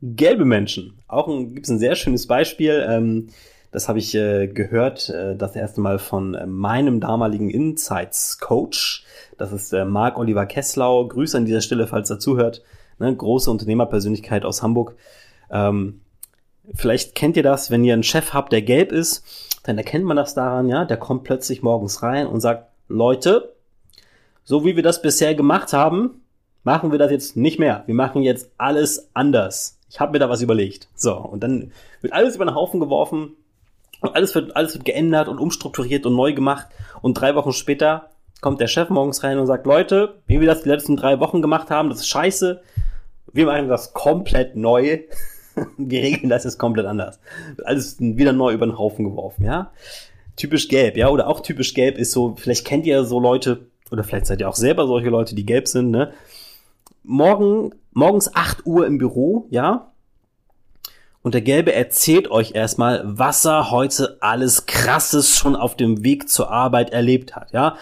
Gelbe Menschen. Auch gibt es ein sehr schönes Beispiel. Ähm, das habe ich äh, gehört, äh, das erste Mal von äh, meinem damaligen Insights Coach. Das ist äh, Marc Oliver Kesslau. Grüße an dieser Stelle, falls er zuhört. Ne, große Unternehmerpersönlichkeit aus Hamburg. Ähm, Vielleicht kennt ihr das, wenn ihr einen Chef habt, der gelb ist, dann erkennt man das daran, ja, der kommt plötzlich morgens rein und sagt, Leute, so wie wir das bisher gemacht haben, machen wir das jetzt nicht mehr. Wir machen jetzt alles anders. Ich habe mir da was überlegt. So, und dann wird alles über den Haufen geworfen und alles wird, alles wird geändert und umstrukturiert und neu gemacht. Und drei Wochen später kommt der Chef morgens rein und sagt, Leute, wie wir das die letzten drei Wochen gemacht haben, das ist scheiße. Wir machen das komplett neu. Wir regeln das jetzt komplett anders. Alles wieder neu über den Haufen geworfen, ja. Typisch gelb, ja, oder auch typisch gelb ist so, vielleicht kennt ihr so Leute, oder vielleicht seid ihr auch selber solche Leute, die gelb sind, ne? Morgen, morgens 8 Uhr im Büro, ja? Und der Gelbe erzählt euch erstmal, was er heute alles krasses schon auf dem Weg zur Arbeit erlebt hat, ja?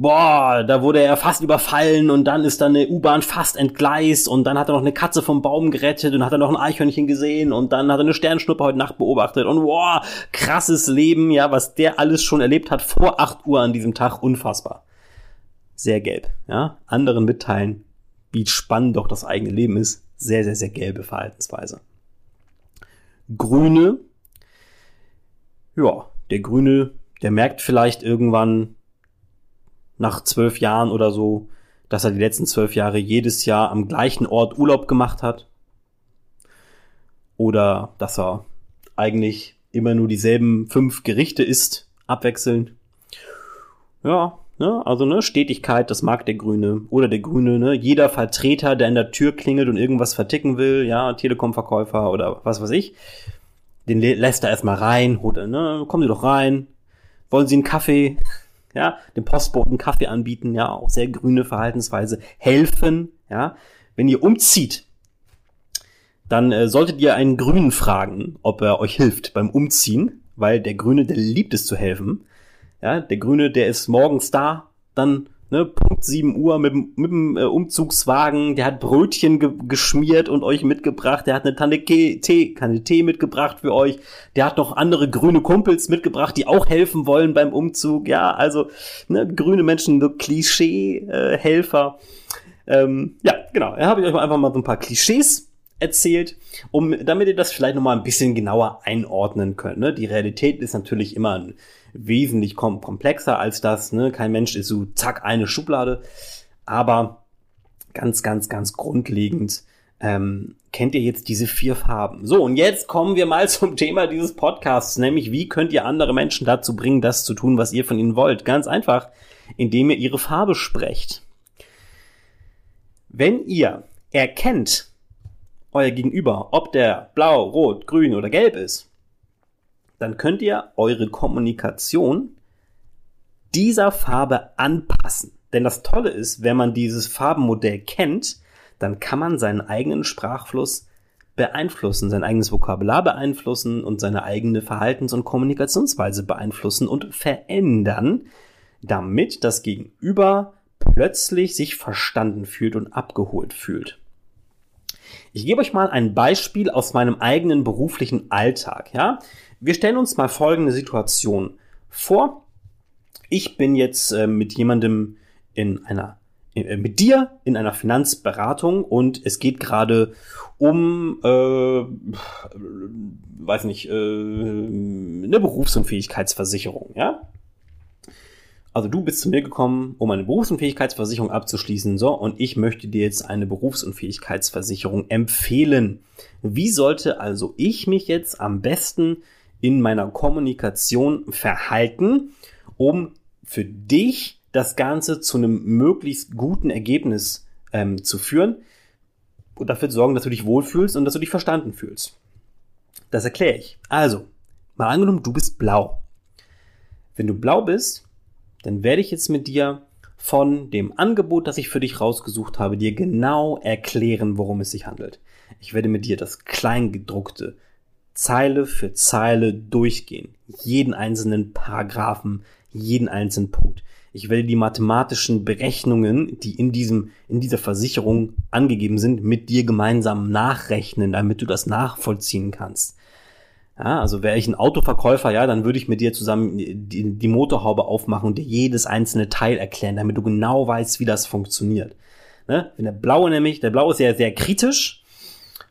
boah, da wurde er fast überfallen und dann ist da eine U-Bahn fast entgleist und dann hat er noch eine Katze vom Baum gerettet und hat er noch ein Eichhörnchen gesehen und dann hat er eine Sternschnuppe heute Nacht beobachtet und boah, krasses Leben, ja, was der alles schon erlebt hat vor 8 Uhr an diesem Tag, unfassbar. Sehr gelb, ja. Anderen mitteilen, wie spannend doch das eigene Leben ist. Sehr, sehr, sehr gelbe Verhaltensweise. Grüne, ja, der Grüne, der merkt vielleicht irgendwann, nach zwölf Jahren oder so, dass er die letzten zwölf Jahre jedes Jahr am gleichen Ort Urlaub gemacht hat. Oder dass er eigentlich immer nur dieselben fünf Gerichte isst, abwechselnd. Ja, ne, also ne, Stetigkeit, das mag der Grüne. Oder der Grüne, ne, jeder Vertreter, der in der Tür klingelt und irgendwas verticken will, ja, Telekom-Verkäufer oder was weiß ich, den lässt er erstmal rein, holt, ne, kommen Sie doch rein. Wollen Sie einen Kaffee? ja, dem Postboten Kaffee anbieten, ja, auch sehr grüne Verhaltensweise, helfen, ja. Wenn ihr umzieht, dann äh, solltet ihr einen Grünen fragen, ob er euch hilft beim Umziehen, weil der Grüne, der liebt es zu helfen. Ja, der Grüne, der ist morgens da, dann ne, Punkt 7 Uhr mit, mit dem äh, Umzugswagen, der hat Brötchen ge geschmiert und euch mitgebracht, der hat eine Tanne Tee, Kanne Tee mitgebracht für euch, der hat noch andere grüne Kumpels mitgebracht, die auch helfen wollen beim Umzug, ja, also ne, grüne Menschen, so Klischee-Helfer. Äh, ähm, ja, genau, da habe ich euch einfach mal so ein paar Klischees erzählt, um damit ihr das vielleicht noch mal ein bisschen genauer einordnen könnt. Ne? Die Realität ist natürlich immer ein wesentlich kom komplexer als das. Ne? Kein Mensch ist so zack eine Schublade. Aber ganz, ganz, ganz grundlegend ähm, kennt ihr jetzt diese vier Farben. So, und jetzt kommen wir mal zum Thema dieses Podcasts, nämlich wie könnt ihr andere Menschen dazu bringen, das zu tun, was ihr von ihnen wollt. Ganz einfach, indem ihr ihre Farbe sprecht. Wenn ihr erkennt, euer Gegenüber, ob der blau, rot, grün oder gelb ist, dann könnt ihr eure Kommunikation dieser Farbe anpassen. Denn das Tolle ist, wenn man dieses Farbenmodell kennt, dann kann man seinen eigenen Sprachfluss beeinflussen, sein eigenes Vokabular beeinflussen und seine eigene Verhaltens- und Kommunikationsweise beeinflussen und verändern, damit das Gegenüber plötzlich sich verstanden fühlt und abgeholt fühlt. Ich gebe euch mal ein Beispiel aus meinem eigenen beruflichen Alltag, ja? Wir stellen uns mal folgende Situation vor. Ich bin jetzt äh, mit jemandem in einer äh, mit dir in einer Finanzberatung und es geht gerade um, äh, weiß nicht, äh, eine Berufsunfähigkeitsversicherung, ja? Also du bist zu mir gekommen, um eine Berufsunfähigkeitsversicherung abzuschließen, so, und ich möchte dir jetzt eine Berufsunfähigkeitsversicherung empfehlen. Wie sollte also ich mich jetzt am besten in meiner Kommunikation verhalten, um für dich das Ganze zu einem möglichst guten Ergebnis ähm, zu führen und dafür zu sorgen, dass du dich wohlfühlst und dass du dich verstanden fühlst. Das erkläre ich. Also, mal angenommen, du bist blau. Wenn du blau bist, dann werde ich jetzt mit dir von dem Angebot, das ich für dich rausgesucht habe, dir genau erklären, worum es sich handelt. Ich werde mit dir das Kleingedruckte Zeile für Zeile durchgehen. Jeden einzelnen Paragraphen, jeden einzelnen Punkt. Ich werde die mathematischen Berechnungen, die in diesem, in dieser Versicherung angegeben sind, mit dir gemeinsam nachrechnen, damit du das nachvollziehen kannst. Ja, also wäre ich ein Autoverkäufer, ja, dann würde ich mit dir zusammen die, die Motorhaube aufmachen und dir jedes einzelne Teil erklären, damit du genau weißt, wie das funktioniert. Ne? Wenn der Blaue nämlich, der Blaue ist ja sehr kritisch,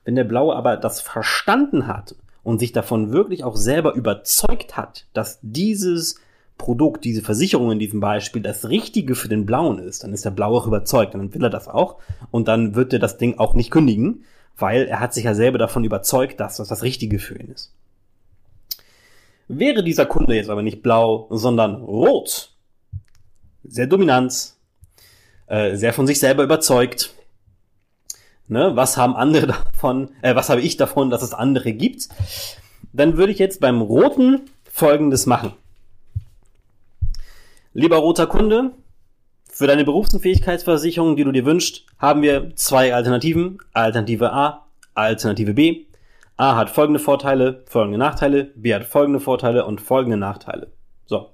wenn der Blaue aber das verstanden hat und sich davon wirklich auch selber überzeugt hat, dass dieses Produkt, diese Versicherung in diesem Beispiel das Richtige für den Blauen ist, dann ist der Blaue auch überzeugt dann will er das auch und dann wird er das Ding auch nicht kündigen, weil er hat sich ja selber davon überzeugt, dass das das Richtige für ihn ist. Wäre dieser Kunde jetzt aber nicht blau, sondern rot, sehr dominant, äh, sehr von sich selber überzeugt, ne, was haben andere davon, äh, was habe ich davon, dass es andere gibt, dann würde ich jetzt beim roten folgendes machen. Lieber roter Kunde, für deine Berufsunfähigkeitsversicherung, die du dir wünschst, haben wir zwei Alternativen. Alternative A, Alternative B. A hat folgende Vorteile, folgende Nachteile, B hat folgende Vorteile und folgende Nachteile. So.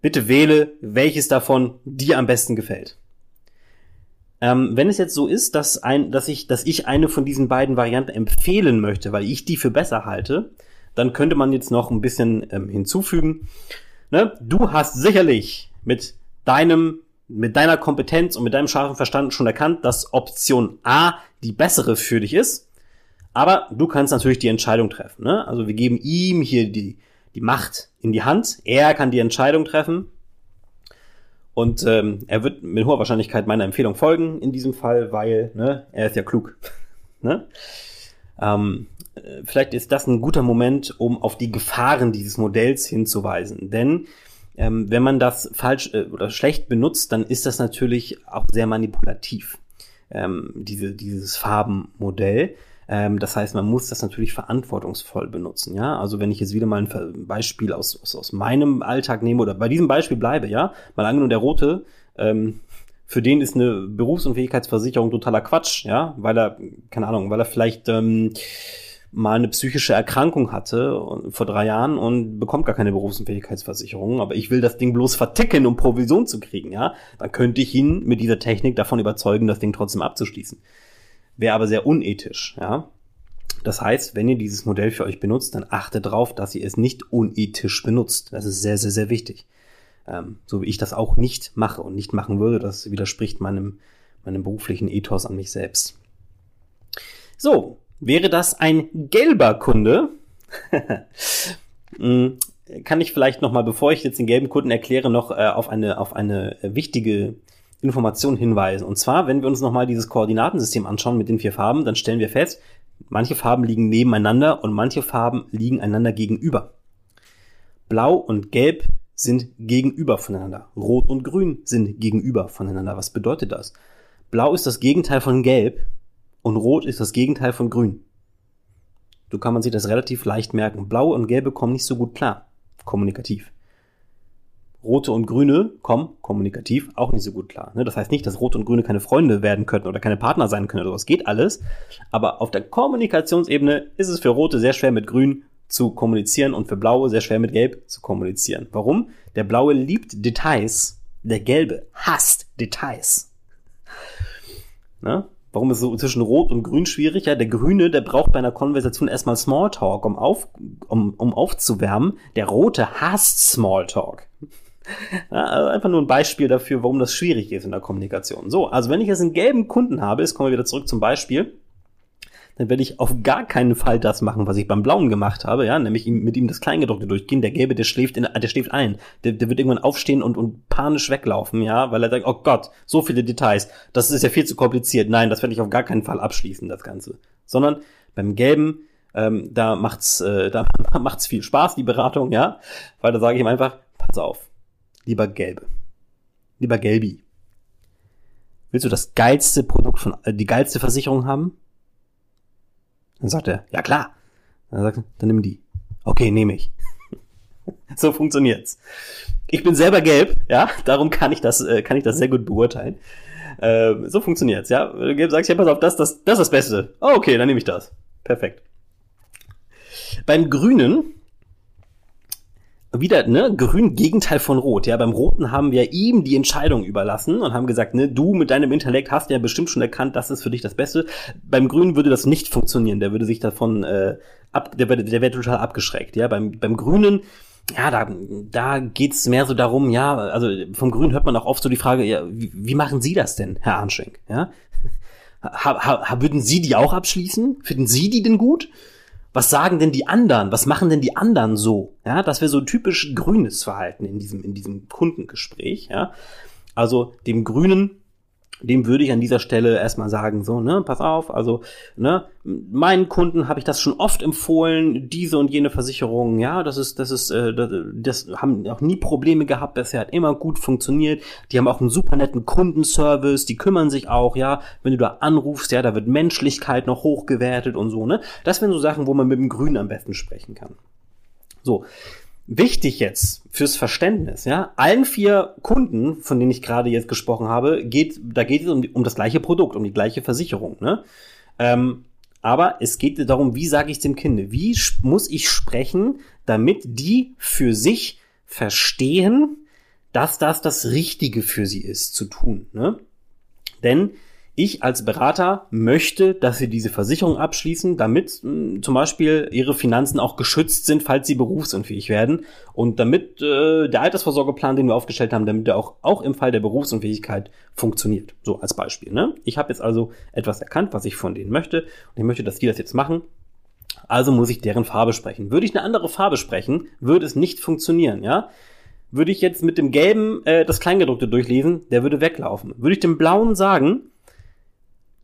Bitte wähle, welches davon dir am besten gefällt. Ähm, wenn es jetzt so ist, dass, ein, dass, ich, dass ich eine von diesen beiden Varianten empfehlen möchte, weil ich die für besser halte, dann könnte man jetzt noch ein bisschen ähm, hinzufügen. Ne? Du hast sicherlich mit deinem, mit deiner Kompetenz und mit deinem scharfen Verstand schon erkannt, dass Option A die bessere für dich ist. Aber du kannst natürlich die Entscheidung treffen. Ne? Also wir geben ihm hier die, die Macht in die Hand. Er kann die Entscheidung treffen. Und ähm, er wird mit hoher Wahrscheinlichkeit meiner Empfehlung folgen in diesem Fall, weil ne, er ist ja klug. ne? ähm, vielleicht ist das ein guter Moment, um auf die Gefahren dieses Modells hinzuweisen. Denn ähm, wenn man das falsch äh, oder schlecht benutzt, dann ist das natürlich auch sehr manipulativ, ähm, diese, dieses Farbenmodell. Ähm, das heißt, man muss das natürlich verantwortungsvoll benutzen. Ja, also wenn ich jetzt wieder mal ein Beispiel aus, aus, aus meinem Alltag nehme oder bei diesem Beispiel bleibe, ja, mal angenommen der Rote, ähm, für den ist eine Berufsunfähigkeitsversicherung totaler Quatsch, ja, weil er, keine Ahnung, weil er vielleicht ähm, mal eine psychische Erkrankung hatte vor drei Jahren und bekommt gar keine Berufsunfähigkeitsversicherung, aber ich will das Ding bloß verticken, um Provision zu kriegen, ja, dann könnte ich ihn mit dieser Technik davon überzeugen, das Ding trotzdem abzuschließen. Wäre aber sehr unethisch, ja. Das heißt, wenn ihr dieses Modell für euch benutzt, dann achtet darauf, dass ihr es nicht unethisch benutzt. Das ist sehr, sehr, sehr wichtig. Ähm, so wie ich das auch nicht mache und nicht machen würde, das widerspricht meinem, meinem beruflichen Ethos an mich selbst. So, wäre das ein gelber Kunde, hm, kann ich vielleicht noch mal, bevor ich jetzt den gelben Kunden erkläre, noch äh, auf eine auf eine wichtige Information hinweisen. Und zwar, wenn wir uns nochmal dieses Koordinatensystem anschauen mit den vier Farben, dann stellen wir fest, manche Farben liegen nebeneinander und manche Farben liegen einander gegenüber. Blau und Gelb sind gegenüber voneinander. Rot und Grün sind gegenüber voneinander. Was bedeutet das? Blau ist das Gegenteil von Gelb und Rot ist das Gegenteil von Grün. So kann man sich das relativ leicht merken. Blaue und Gelbe kommen nicht so gut klar. Kommunikativ. Rote und Grüne kommen kommunikativ auch nicht so gut klar. Ne? Das heißt nicht, dass Rote und Grüne keine Freunde werden könnten oder keine Partner sein können oder sowas. Geht alles. Aber auf der Kommunikationsebene ist es für Rote sehr schwer mit Grün zu kommunizieren und für Blaue sehr schwer mit Gelb zu kommunizieren. Warum? Der Blaue liebt Details, der Gelbe hasst Details. Ne? Warum ist so zwischen Rot und Grün schwierig? Ja, der Grüne, der braucht bei einer Konversation erstmal Smalltalk, um, auf, um, um aufzuwärmen. Der Rote hasst Smalltalk. Also einfach nur ein Beispiel dafür, warum das schwierig ist in der Kommunikation. So, also wenn ich jetzt einen gelben Kunden habe, jetzt kommen wir wieder zurück zum Beispiel, dann werde ich auf gar keinen Fall das machen, was ich beim Blauen gemacht habe, ja, nämlich mit ihm das Kleingedruckte durchgehen. Der Gelbe, der schläft, in, der schläft ein. Der, der wird irgendwann aufstehen und, und panisch weglaufen, ja, weil er sagt, oh Gott, so viele Details, das ist ja viel zu kompliziert. Nein, das werde ich auf gar keinen Fall abschließen, das Ganze. Sondern beim Gelben, ähm, da macht's, äh, da macht's viel Spaß, die Beratung, ja, weil da sage ich ihm einfach, pass auf, lieber Gelbe, lieber Gelbi, willst du das geilste Produkt von, äh, die geilste Versicherung haben? Dann sagt er, ja klar. Dann sagt er, dann nimm die. Okay, nehme ich. so funktioniert's. Ich bin selber gelb, ja, darum kann ich das, äh, kann ich das sehr gut beurteilen. Äh, so funktioniert's, ja. Gelb sagt, ja, pass auf, das, das, das ist das Beste. Oh, okay, dann nehme ich das. Perfekt. Beim Grünen wieder, ne, grün Gegenteil von rot. Ja, beim Roten haben wir ihm die Entscheidung überlassen und haben gesagt, ne, du mit deinem Intellekt hast ja bestimmt schon erkannt, das ist für dich das Beste. Beim Grünen würde das nicht funktionieren. Der würde sich davon äh, ab, der, der wäre total abgeschreckt. Ja, beim, beim Grünen ja, da, da geht's mehr so darum, ja, also vom Grün hört man auch oft so die Frage, ja, wie, wie machen Sie das denn, Herr Arnschenk? Ja? Ha, ha, würden Sie die auch abschließen? Finden Sie die denn gut? Was sagen denn die anderen? Was machen denn die anderen so? Ja, das wäre so typisch grünes Verhalten in diesem, in diesem Kundengespräch, ja. Also dem Grünen dem würde ich an dieser Stelle erstmal sagen, so, ne, pass auf, also, ne, meinen Kunden habe ich das schon oft empfohlen, diese und jene Versicherungen, ja, das ist, das ist, äh, das, das haben auch nie Probleme gehabt, bisher hat immer gut funktioniert, die haben auch einen super netten Kundenservice, die kümmern sich auch, ja, wenn du da anrufst, ja, da wird Menschlichkeit noch hochgewertet und so, ne, das wären so Sachen, wo man mit dem Grünen am besten sprechen kann. So, Wichtig jetzt fürs Verständnis, ja, allen vier Kunden, von denen ich gerade jetzt gesprochen habe, geht, da geht es um, um das gleiche Produkt, um die gleiche Versicherung, ne? Ähm, aber es geht darum, wie sage ich dem Kind, wie muss ich sprechen, damit die für sich verstehen, dass das das Richtige für sie ist zu tun, ne? Denn ich als Berater möchte, dass Sie diese Versicherung abschließen, damit mh, hm, zum Beispiel Ihre Finanzen auch geschützt sind, falls Sie berufsunfähig werden und damit äh, der Altersvorsorgeplan, den wir aufgestellt haben, damit der auch, auch im Fall der Berufsunfähigkeit funktioniert. So als Beispiel. Ne? Ich habe jetzt also etwas erkannt, was ich von denen möchte und ich möchte, dass die das jetzt machen. Also muss ich deren Farbe sprechen. Würde ich eine andere Farbe sprechen, würde es nicht funktionieren, ja? Würde ich jetzt mit dem Gelben äh, das Kleingedruckte durchlesen, der würde weglaufen. Würde ich dem Blauen sagen,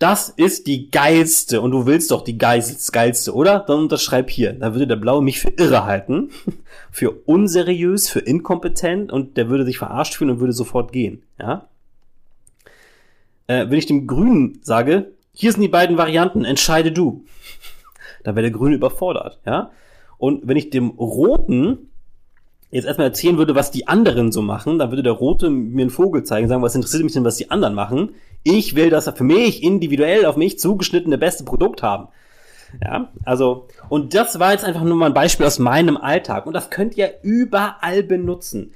das ist die geilste und du willst doch die geilste, oder? Dann unterschreib hier. Da würde der Blaue mich für irre halten, für unseriös, für inkompetent und der würde sich verarscht fühlen und würde sofort gehen. Ja? Äh, wenn ich dem Grünen sage, hier sind die beiden Varianten, entscheide du, dann wäre der Grüne überfordert. Ja? Und wenn ich dem Roten jetzt erstmal erzählen würde, was die anderen so machen, dann würde der Rote mir einen Vogel zeigen, sagen, was interessiert mich denn, was die anderen machen. Ich will, dass er für mich individuell auf mich zugeschnittene beste Produkt haben. Ja, also, und das war jetzt einfach nur mal ein Beispiel aus meinem Alltag. Und das könnt ihr überall benutzen.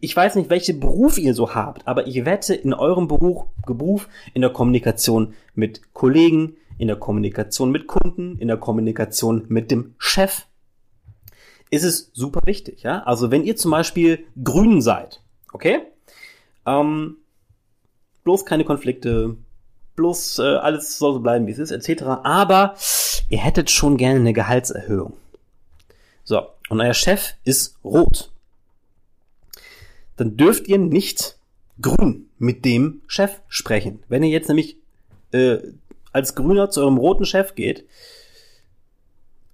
Ich weiß nicht, welche Beruf ihr so habt, aber ich wette, in eurem Beruf, Beruf, in der Kommunikation mit Kollegen, in der Kommunikation mit Kunden, in der Kommunikation mit dem Chef, ist es super wichtig. Ja? Also wenn ihr zum Beispiel grün seid, okay, ähm, bloß keine Konflikte, bloß äh, alles soll so bleiben, wie es ist, etc. Aber ihr hättet schon gerne eine Gehaltserhöhung. So, und euer Chef ist rot. Dann dürft ihr nicht grün mit dem Chef sprechen. Wenn ihr jetzt nämlich äh, als Grüner zu eurem roten Chef geht,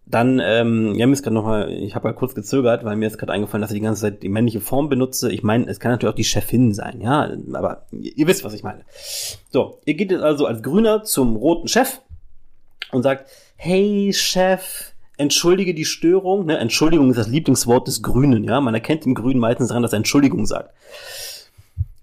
dann, ähm, ja, mir ist gerade nochmal, ich habe ja kurz gezögert, weil mir ist gerade eingefallen, dass ich die ganze Zeit die männliche Form benutze. Ich meine, es kann natürlich auch die Chefin sein, ja, aber ihr wisst, was ich meine. So, ihr geht jetzt also als Grüner zum roten Chef und sagt, hey Chef, entschuldige die Störung. Ne? Entschuldigung ist das Lieblingswort des Grünen, ja. Man erkennt im Grünen meistens daran, dass er Entschuldigung sagt.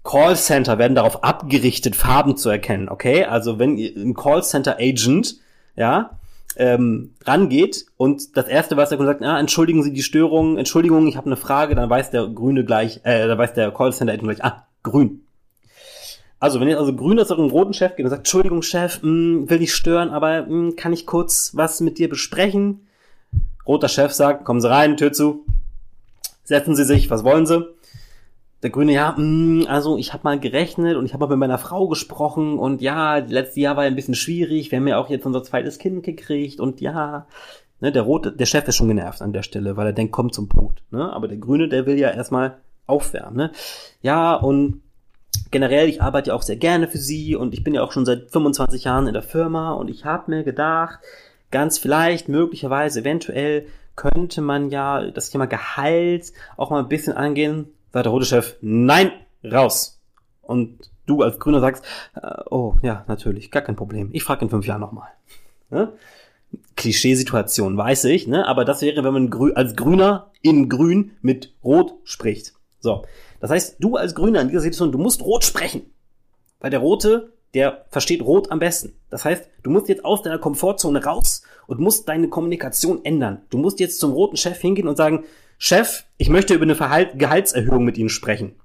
Callcenter werden darauf abgerichtet, Farben zu erkennen, okay? Also wenn ihr ein Callcenter Agent, ja, ähm, rangeht und das erste, was der Kunde sagt, ah, entschuldigen Sie die Störung, Entschuldigung, ich habe eine Frage, dann weiß der Grüne gleich, äh, dann weiß der Callcenter gleich, ah, grün. Also, wenn jetzt also grün zu einem roten Chef geht und sagt, Entschuldigung, Chef, mh, hm, will nicht stören, aber mh, hm, kann ich kurz was mit dir besprechen? Roter Chef sagt, kommen Sie rein, Tür zu, setzen Sie sich, was wollen Sie? Der Grüne, ja, mh, mm, also ich habe mal gerechnet und ich habe mal mit meiner Frau gesprochen und ja, letztes Jahr war ein bisschen schwierig, wir haben ja auch jetzt unser zweites Kind gekriegt und ja, ne, der Rote, der Chef ist schon genervt an der Stelle, weil er denkt, komm zum Punkt, ne, aber der Grüne, der will ja erstmal aufwärmen, ne, ja und generell, ich arbeite ja auch sehr gerne für Sie und ich bin ja auch schon seit 25 Jahren in der Firma und ich habe mir gedacht, ganz vielleicht, möglicherweise, eventuell könnte man ja das Thema Gehalt auch mal ein bisschen angehen, sagt der rote Chef, nein, raus. Und du als Grüner sagst, äh, oh ja, natürlich, gar kein Problem. Ich frage in fünf Jahren nochmal. Ne? Klischeesituation, weiß ich, ne? aber das wäre, wenn man grü als Grüner in Grün mit Rot spricht. So, das heißt, du als Grüner in dieser Situation, du musst Rot sprechen. Weil der Rote, der versteht Rot am besten. Das heißt, du musst jetzt aus deiner Komfortzone raus und musst deine Kommunikation ändern. Du musst jetzt zum roten Chef hingehen und sagen, Chef, ich möchte über eine Verhalt Gehaltserhöhung mit Ihnen sprechen.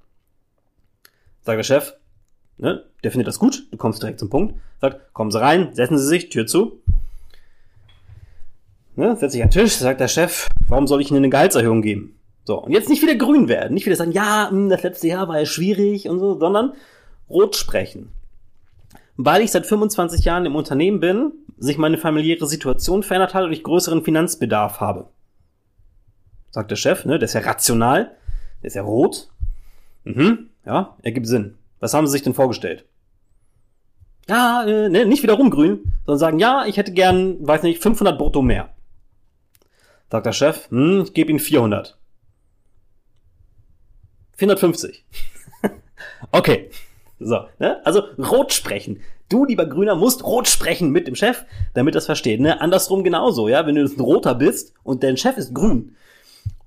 Sagt der Chef, ne, der findet das gut, du kommst direkt zum Punkt, sagt, kommen Sie rein, setzen Sie sich, Tür zu. Ne, setzt sich an den Tisch, sagt der Chef, warum soll ich Ihnen eine Gehaltserhöhung geben? So, und jetzt nicht wieder grün werden, nicht wieder sagen, ja, hm, das letzte Jahr war ja schwierig und so, sondern rot sprechen. Weil ich seit 25 Jahren im Unternehmen bin, sich meine familiäre Situation verändert hat und ich größeren Finanzbedarf habe. Sagt der Chef, ne, der ist ja rational, der ist ja rot. Mhm, ja, ergibt Sinn. Was haben Sie sich denn vorgestellt? Ja, äh, ne, nicht wieder rumgrün, sondern sagen, ja, ich hätte gern, weiß nicht, 500 brutto mehr. Sagt der Chef, hm, ich gebe Ihnen 400. 450. okay. So, ne? Also rot sprechen. Du, lieber Grüner, musst rot sprechen mit dem Chef, damit das versteht. Ne? Andersrum genauso, ja. Wenn du ein Roter bist und dein Chef ist grün.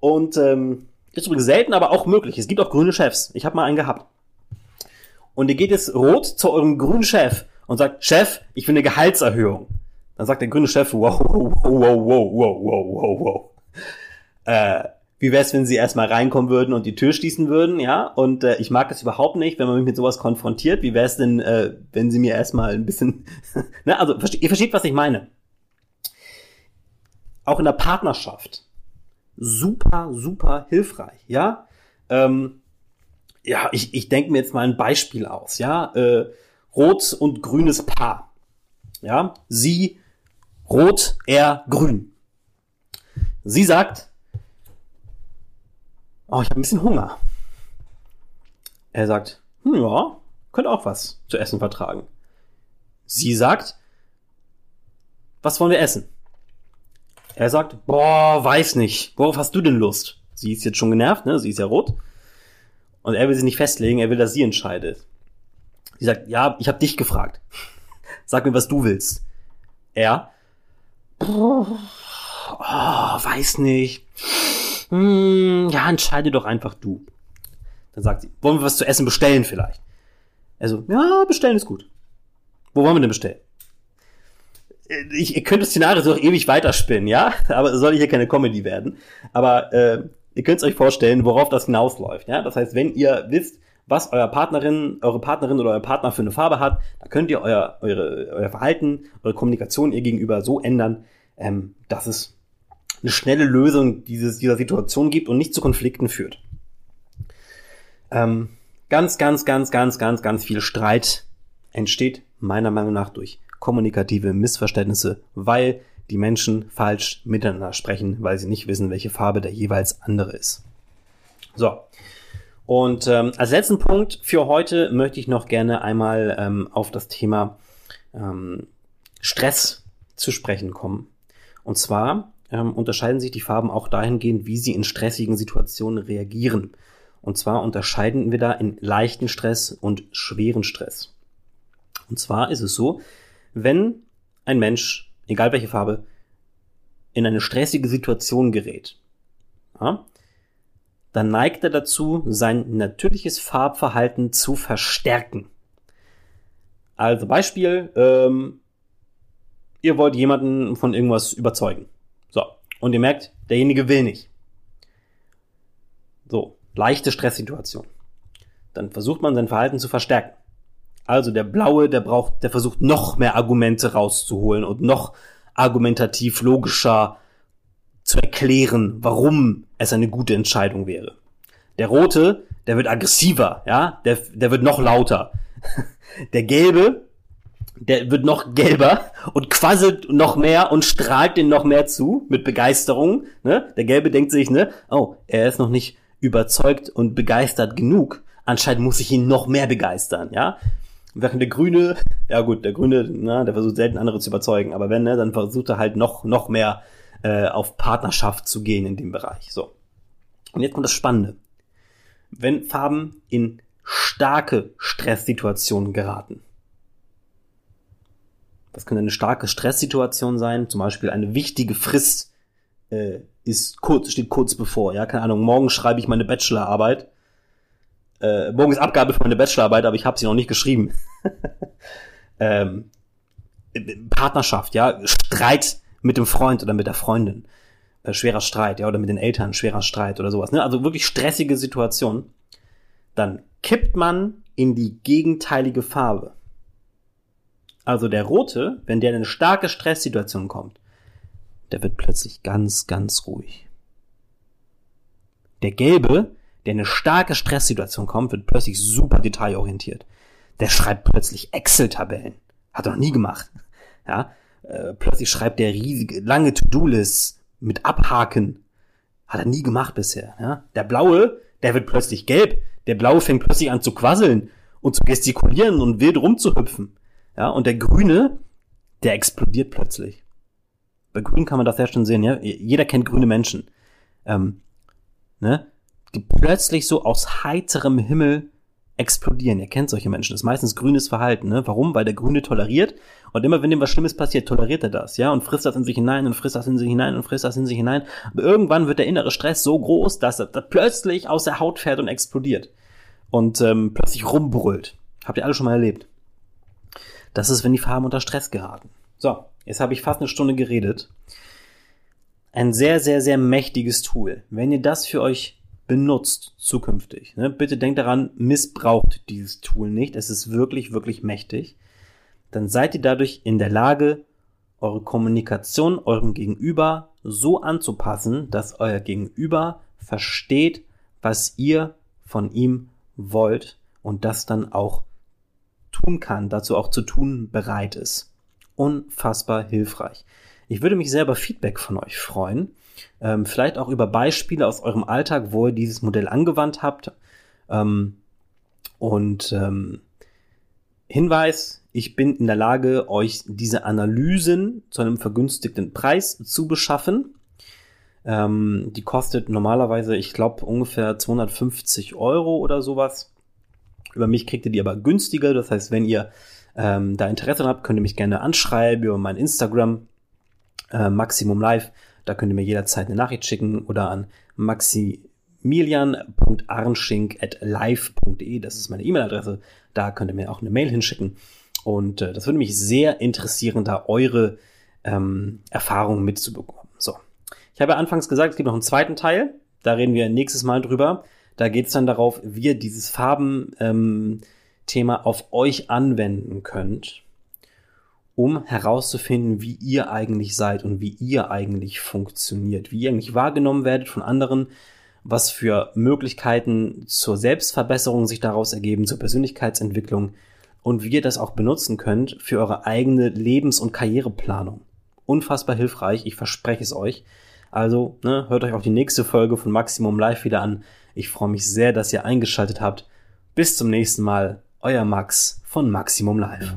Und ähm, ist übrigens selten, aber auch möglich. Es gibt auch grüne Chefs. Ich habe mal einen gehabt. Und ihr geht jetzt rot zu eurem grünen Chef und sagt, Chef, ich will eine Gehaltserhöhung. Dann sagt der grüne Chef, wow, wow, wow, wow, wow, wow, wow. Äh, wie wär's, wenn sie erstmal reinkommen würden und die Tür schließen würden, ja? Und äh, ich mag das überhaupt nicht, wenn man mich mit sowas konfrontiert. Wie wär's denn, äh, wenn sie mir erstmal ein bisschen, ne? Also, ihr versteht, was ich meine. Auch in der Partnerschaft super, super hilfreich, ja? Ähm, ja, ich, ich denke mir jetzt mal ein Beispiel aus, ja? Äh, rot und grünes Paar. Ja, sie rot, er grün. Sie sagt, oh, ich habe ein bisschen Hunger. Er sagt, hm, ja, könnte auch was zu essen vertragen. Sie sagt, was wollen wir essen? Er sagt, boah, weiß nicht. Worauf hast du denn Lust? Sie ist jetzt schon genervt, ne? Sie ist ja rot. Und er will sie nicht festlegen, er will, dass sie entscheidet. Sie sagt, ja, ich habe dich gefragt. Sag mir, was du willst. Er, oh, weiß nicht. Hm, ja, entscheide doch einfach du. Dann sagt sie, wollen wir was zu essen bestellen vielleicht? Also, ja, bestellen ist gut. Wo wollen wir denn bestellen? Ich, ihr könnt das Szenario so ewig weiterspinnen, ja? Aber soll hier keine Comedy werden. Aber äh, ihr könnt es euch vorstellen, worauf das hinausläuft, ja? Das heißt, wenn ihr wisst, was euer Partnerin, eure Partnerin oder euer Partner für eine Farbe hat, da könnt ihr euer, eure, euer Verhalten, eure Kommunikation ihr gegenüber so ändern, ähm, dass es eine schnelle Lösung dieses, dieser Situation gibt und nicht zu Konflikten führt. Ähm, ganz, ganz, ganz, ganz, ganz, ganz viel Streit entsteht meiner Meinung nach durch kommunikative Missverständnisse, weil die Menschen falsch miteinander sprechen, weil sie nicht wissen, welche Farbe der jeweils andere ist. So. Und ähm, als letzten Punkt für heute möchte ich noch gerne einmal ähm, auf das Thema ähm, Stress zu sprechen kommen. Und zwar ähm, unterscheiden sich die Farben auch dahingehend, wie sie in stressigen Situationen reagieren. Und zwar unterscheiden wir da in leichten Stress und schweren Stress. Und zwar ist es so, wenn ein Mensch, egal welche Farbe, in eine stressige Situation gerät, ja, dann neigt er dazu, sein natürliches Farbverhalten zu verstärken. Also Beispiel, ähm, ihr wollt jemanden von irgendwas überzeugen. So. Und ihr merkt, derjenige will nicht. So. Leichte Stresssituation. Dann versucht man sein Verhalten zu verstärken. Also der Blaue, der braucht, der versucht noch mehr Argumente rauszuholen und noch argumentativ logischer zu erklären, warum es eine gute Entscheidung wäre. Der Rote, der wird aggressiver, ja, der, der wird noch lauter. Der Gelbe, der wird noch gelber und quasselt noch mehr und strahlt den noch mehr zu mit Begeisterung. Ne? Der Gelbe denkt sich, ne, oh, er ist noch nicht überzeugt und begeistert genug. Anscheinend muss ich ihn noch mehr begeistern, ja. Während der Grüne, ja gut, der Grüne, na, der versucht selten andere zu überzeugen, aber wenn, ne, dann versucht er halt noch, noch mehr äh, auf Partnerschaft zu gehen in dem Bereich. So. Und jetzt kommt das Spannende. Wenn Farben in starke Stresssituationen geraten, das könnte eine starke Stresssituation sein, zum Beispiel eine wichtige Frist äh, ist kurz, steht kurz bevor, ja, keine Ahnung, morgen schreibe ich meine Bachelorarbeit. Äh, morgen ist Abgabe für meine Bachelorarbeit, aber ich habe sie noch nicht geschrieben. ähm, Partnerschaft, ja, Streit mit dem Freund oder mit der Freundin, äh, schwerer Streit, ja, oder mit den Eltern, schwerer Streit oder sowas, ne? Also wirklich stressige Situation. Dann kippt man in die gegenteilige Farbe. Also der rote, wenn der in eine starke Stresssituation kommt, der wird plötzlich ganz, ganz ruhig. Der gelbe, der in eine starke Stresssituation kommt, wird plötzlich super detailorientiert. Der schreibt plötzlich Excel-Tabellen. Hat er noch nie gemacht. Ja. Äh, plötzlich schreibt der riesige, lange To-Do-Lists mit Abhaken. Hat er nie gemacht bisher. Ja? Der blaue, der wird plötzlich gelb. Der blaue fängt plötzlich an zu quasseln und zu gestikulieren und wild rumzuhüpfen. Ja, und der grüne, der explodiert plötzlich. Bei grün kann man das sehr schön sehen, ja. Jeder kennt grüne Menschen. Ähm, ne? Die plötzlich so aus heiterem Himmel explodieren. Ihr kennt solche Menschen. Das ist meistens grünes Verhalten. Ne? Warum? Weil der Grüne toleriert und immer wenn dem was Schlimmes passiert, toleriert er das, ja, und frisst das in sich hinein und frisst das in sich hinein und frisst das in sich hinein. Aber irgendwann wird der innere Stress so groß, dass er da plötzlich aus der Haut fährt und explodiert und ähm, plötzlich rumbrüllt. Habt ihr alle schon mal erlebt? Das ist, wenn die Farben unter Stress geraten. So, jetzt habe ich fast eine Stunde geredet. Ein sehr, sehr, sehr mächtiges Tool. Wenn ihr das für euch benutzt zukünftig. Ne? Bitte denkt daran, missbraucht dieses Tool nicht. Es ist wirklich, wirklich mächtig. Dann seid ihr dadurch in der Lage, eure Kommunikation eurem Gegenüber so anzupassen, dass euer Gegenüber versteht, was ihr von ihm wollt und das dann auch tun kann, dazu auch zu tun bereit ist. Unfassbar hilfreich. Ich würde mich selber Feedback von euch freuen. Ähm, vielleicht auch über Beispiele aus eurem Alltag, wo ihr dieses Modell angewandt habt. Ähm, und ähm, Hinweis, ich bin in der Lage, euch diese Analysen zu einem vergünstigten Preis zu beschaffen. Ähm, die kostet normalerweise, ich glaube, ungefähr 250 Euro oder sowas. Über mich kriegt ihr die aber günstiger. Das heißt, wenn ihr ähm, da Interesse habt, könnt ihr mich gerne anschreiben über mein Instagram, äh, Maximum Live. Da könnt ihr mir jederzeit eine Nachricht schicken oder an maximilian.arnschink.live.de. Das ist meine E-Mail-Adresse. Da könnt ihr mir auch eine Mail hinschicken. Und äh, das würde mich sehr interessieren, da eure ähm, Erfahrungen mitzubekommen. So. Ich habe ja anfangs gesagt, es gibt noch einen zweiten Teil. Da reden wir nächstes Mal drüber. Da geht es dann darauf, wie ihr dieses Farben-Thema ähm, auf euch anwenden könnt um herauszufinden, wie ihr eigentlich seid und wie ihr eigentlich funktioniert, wie ihr eigentlich wahrgenommen werdet von anderen, was für Möglichkeiten zur Selbstverbesserung sich daraus ergeben, zur Persönlichkeitsentwicklung und wie ihr das auch benutzen könnt für eure eigene Lebens- und Karriereplanung. Unfassbar hilfreich, ich verspreche es euch. Also ne, hört euch auch die nächste Folge von Maximum Live wieder an. Ich freue mich sehr, dass ihr eingeschaltet habt. Bis zum nächsten Mal, euer Max von Maximum Live.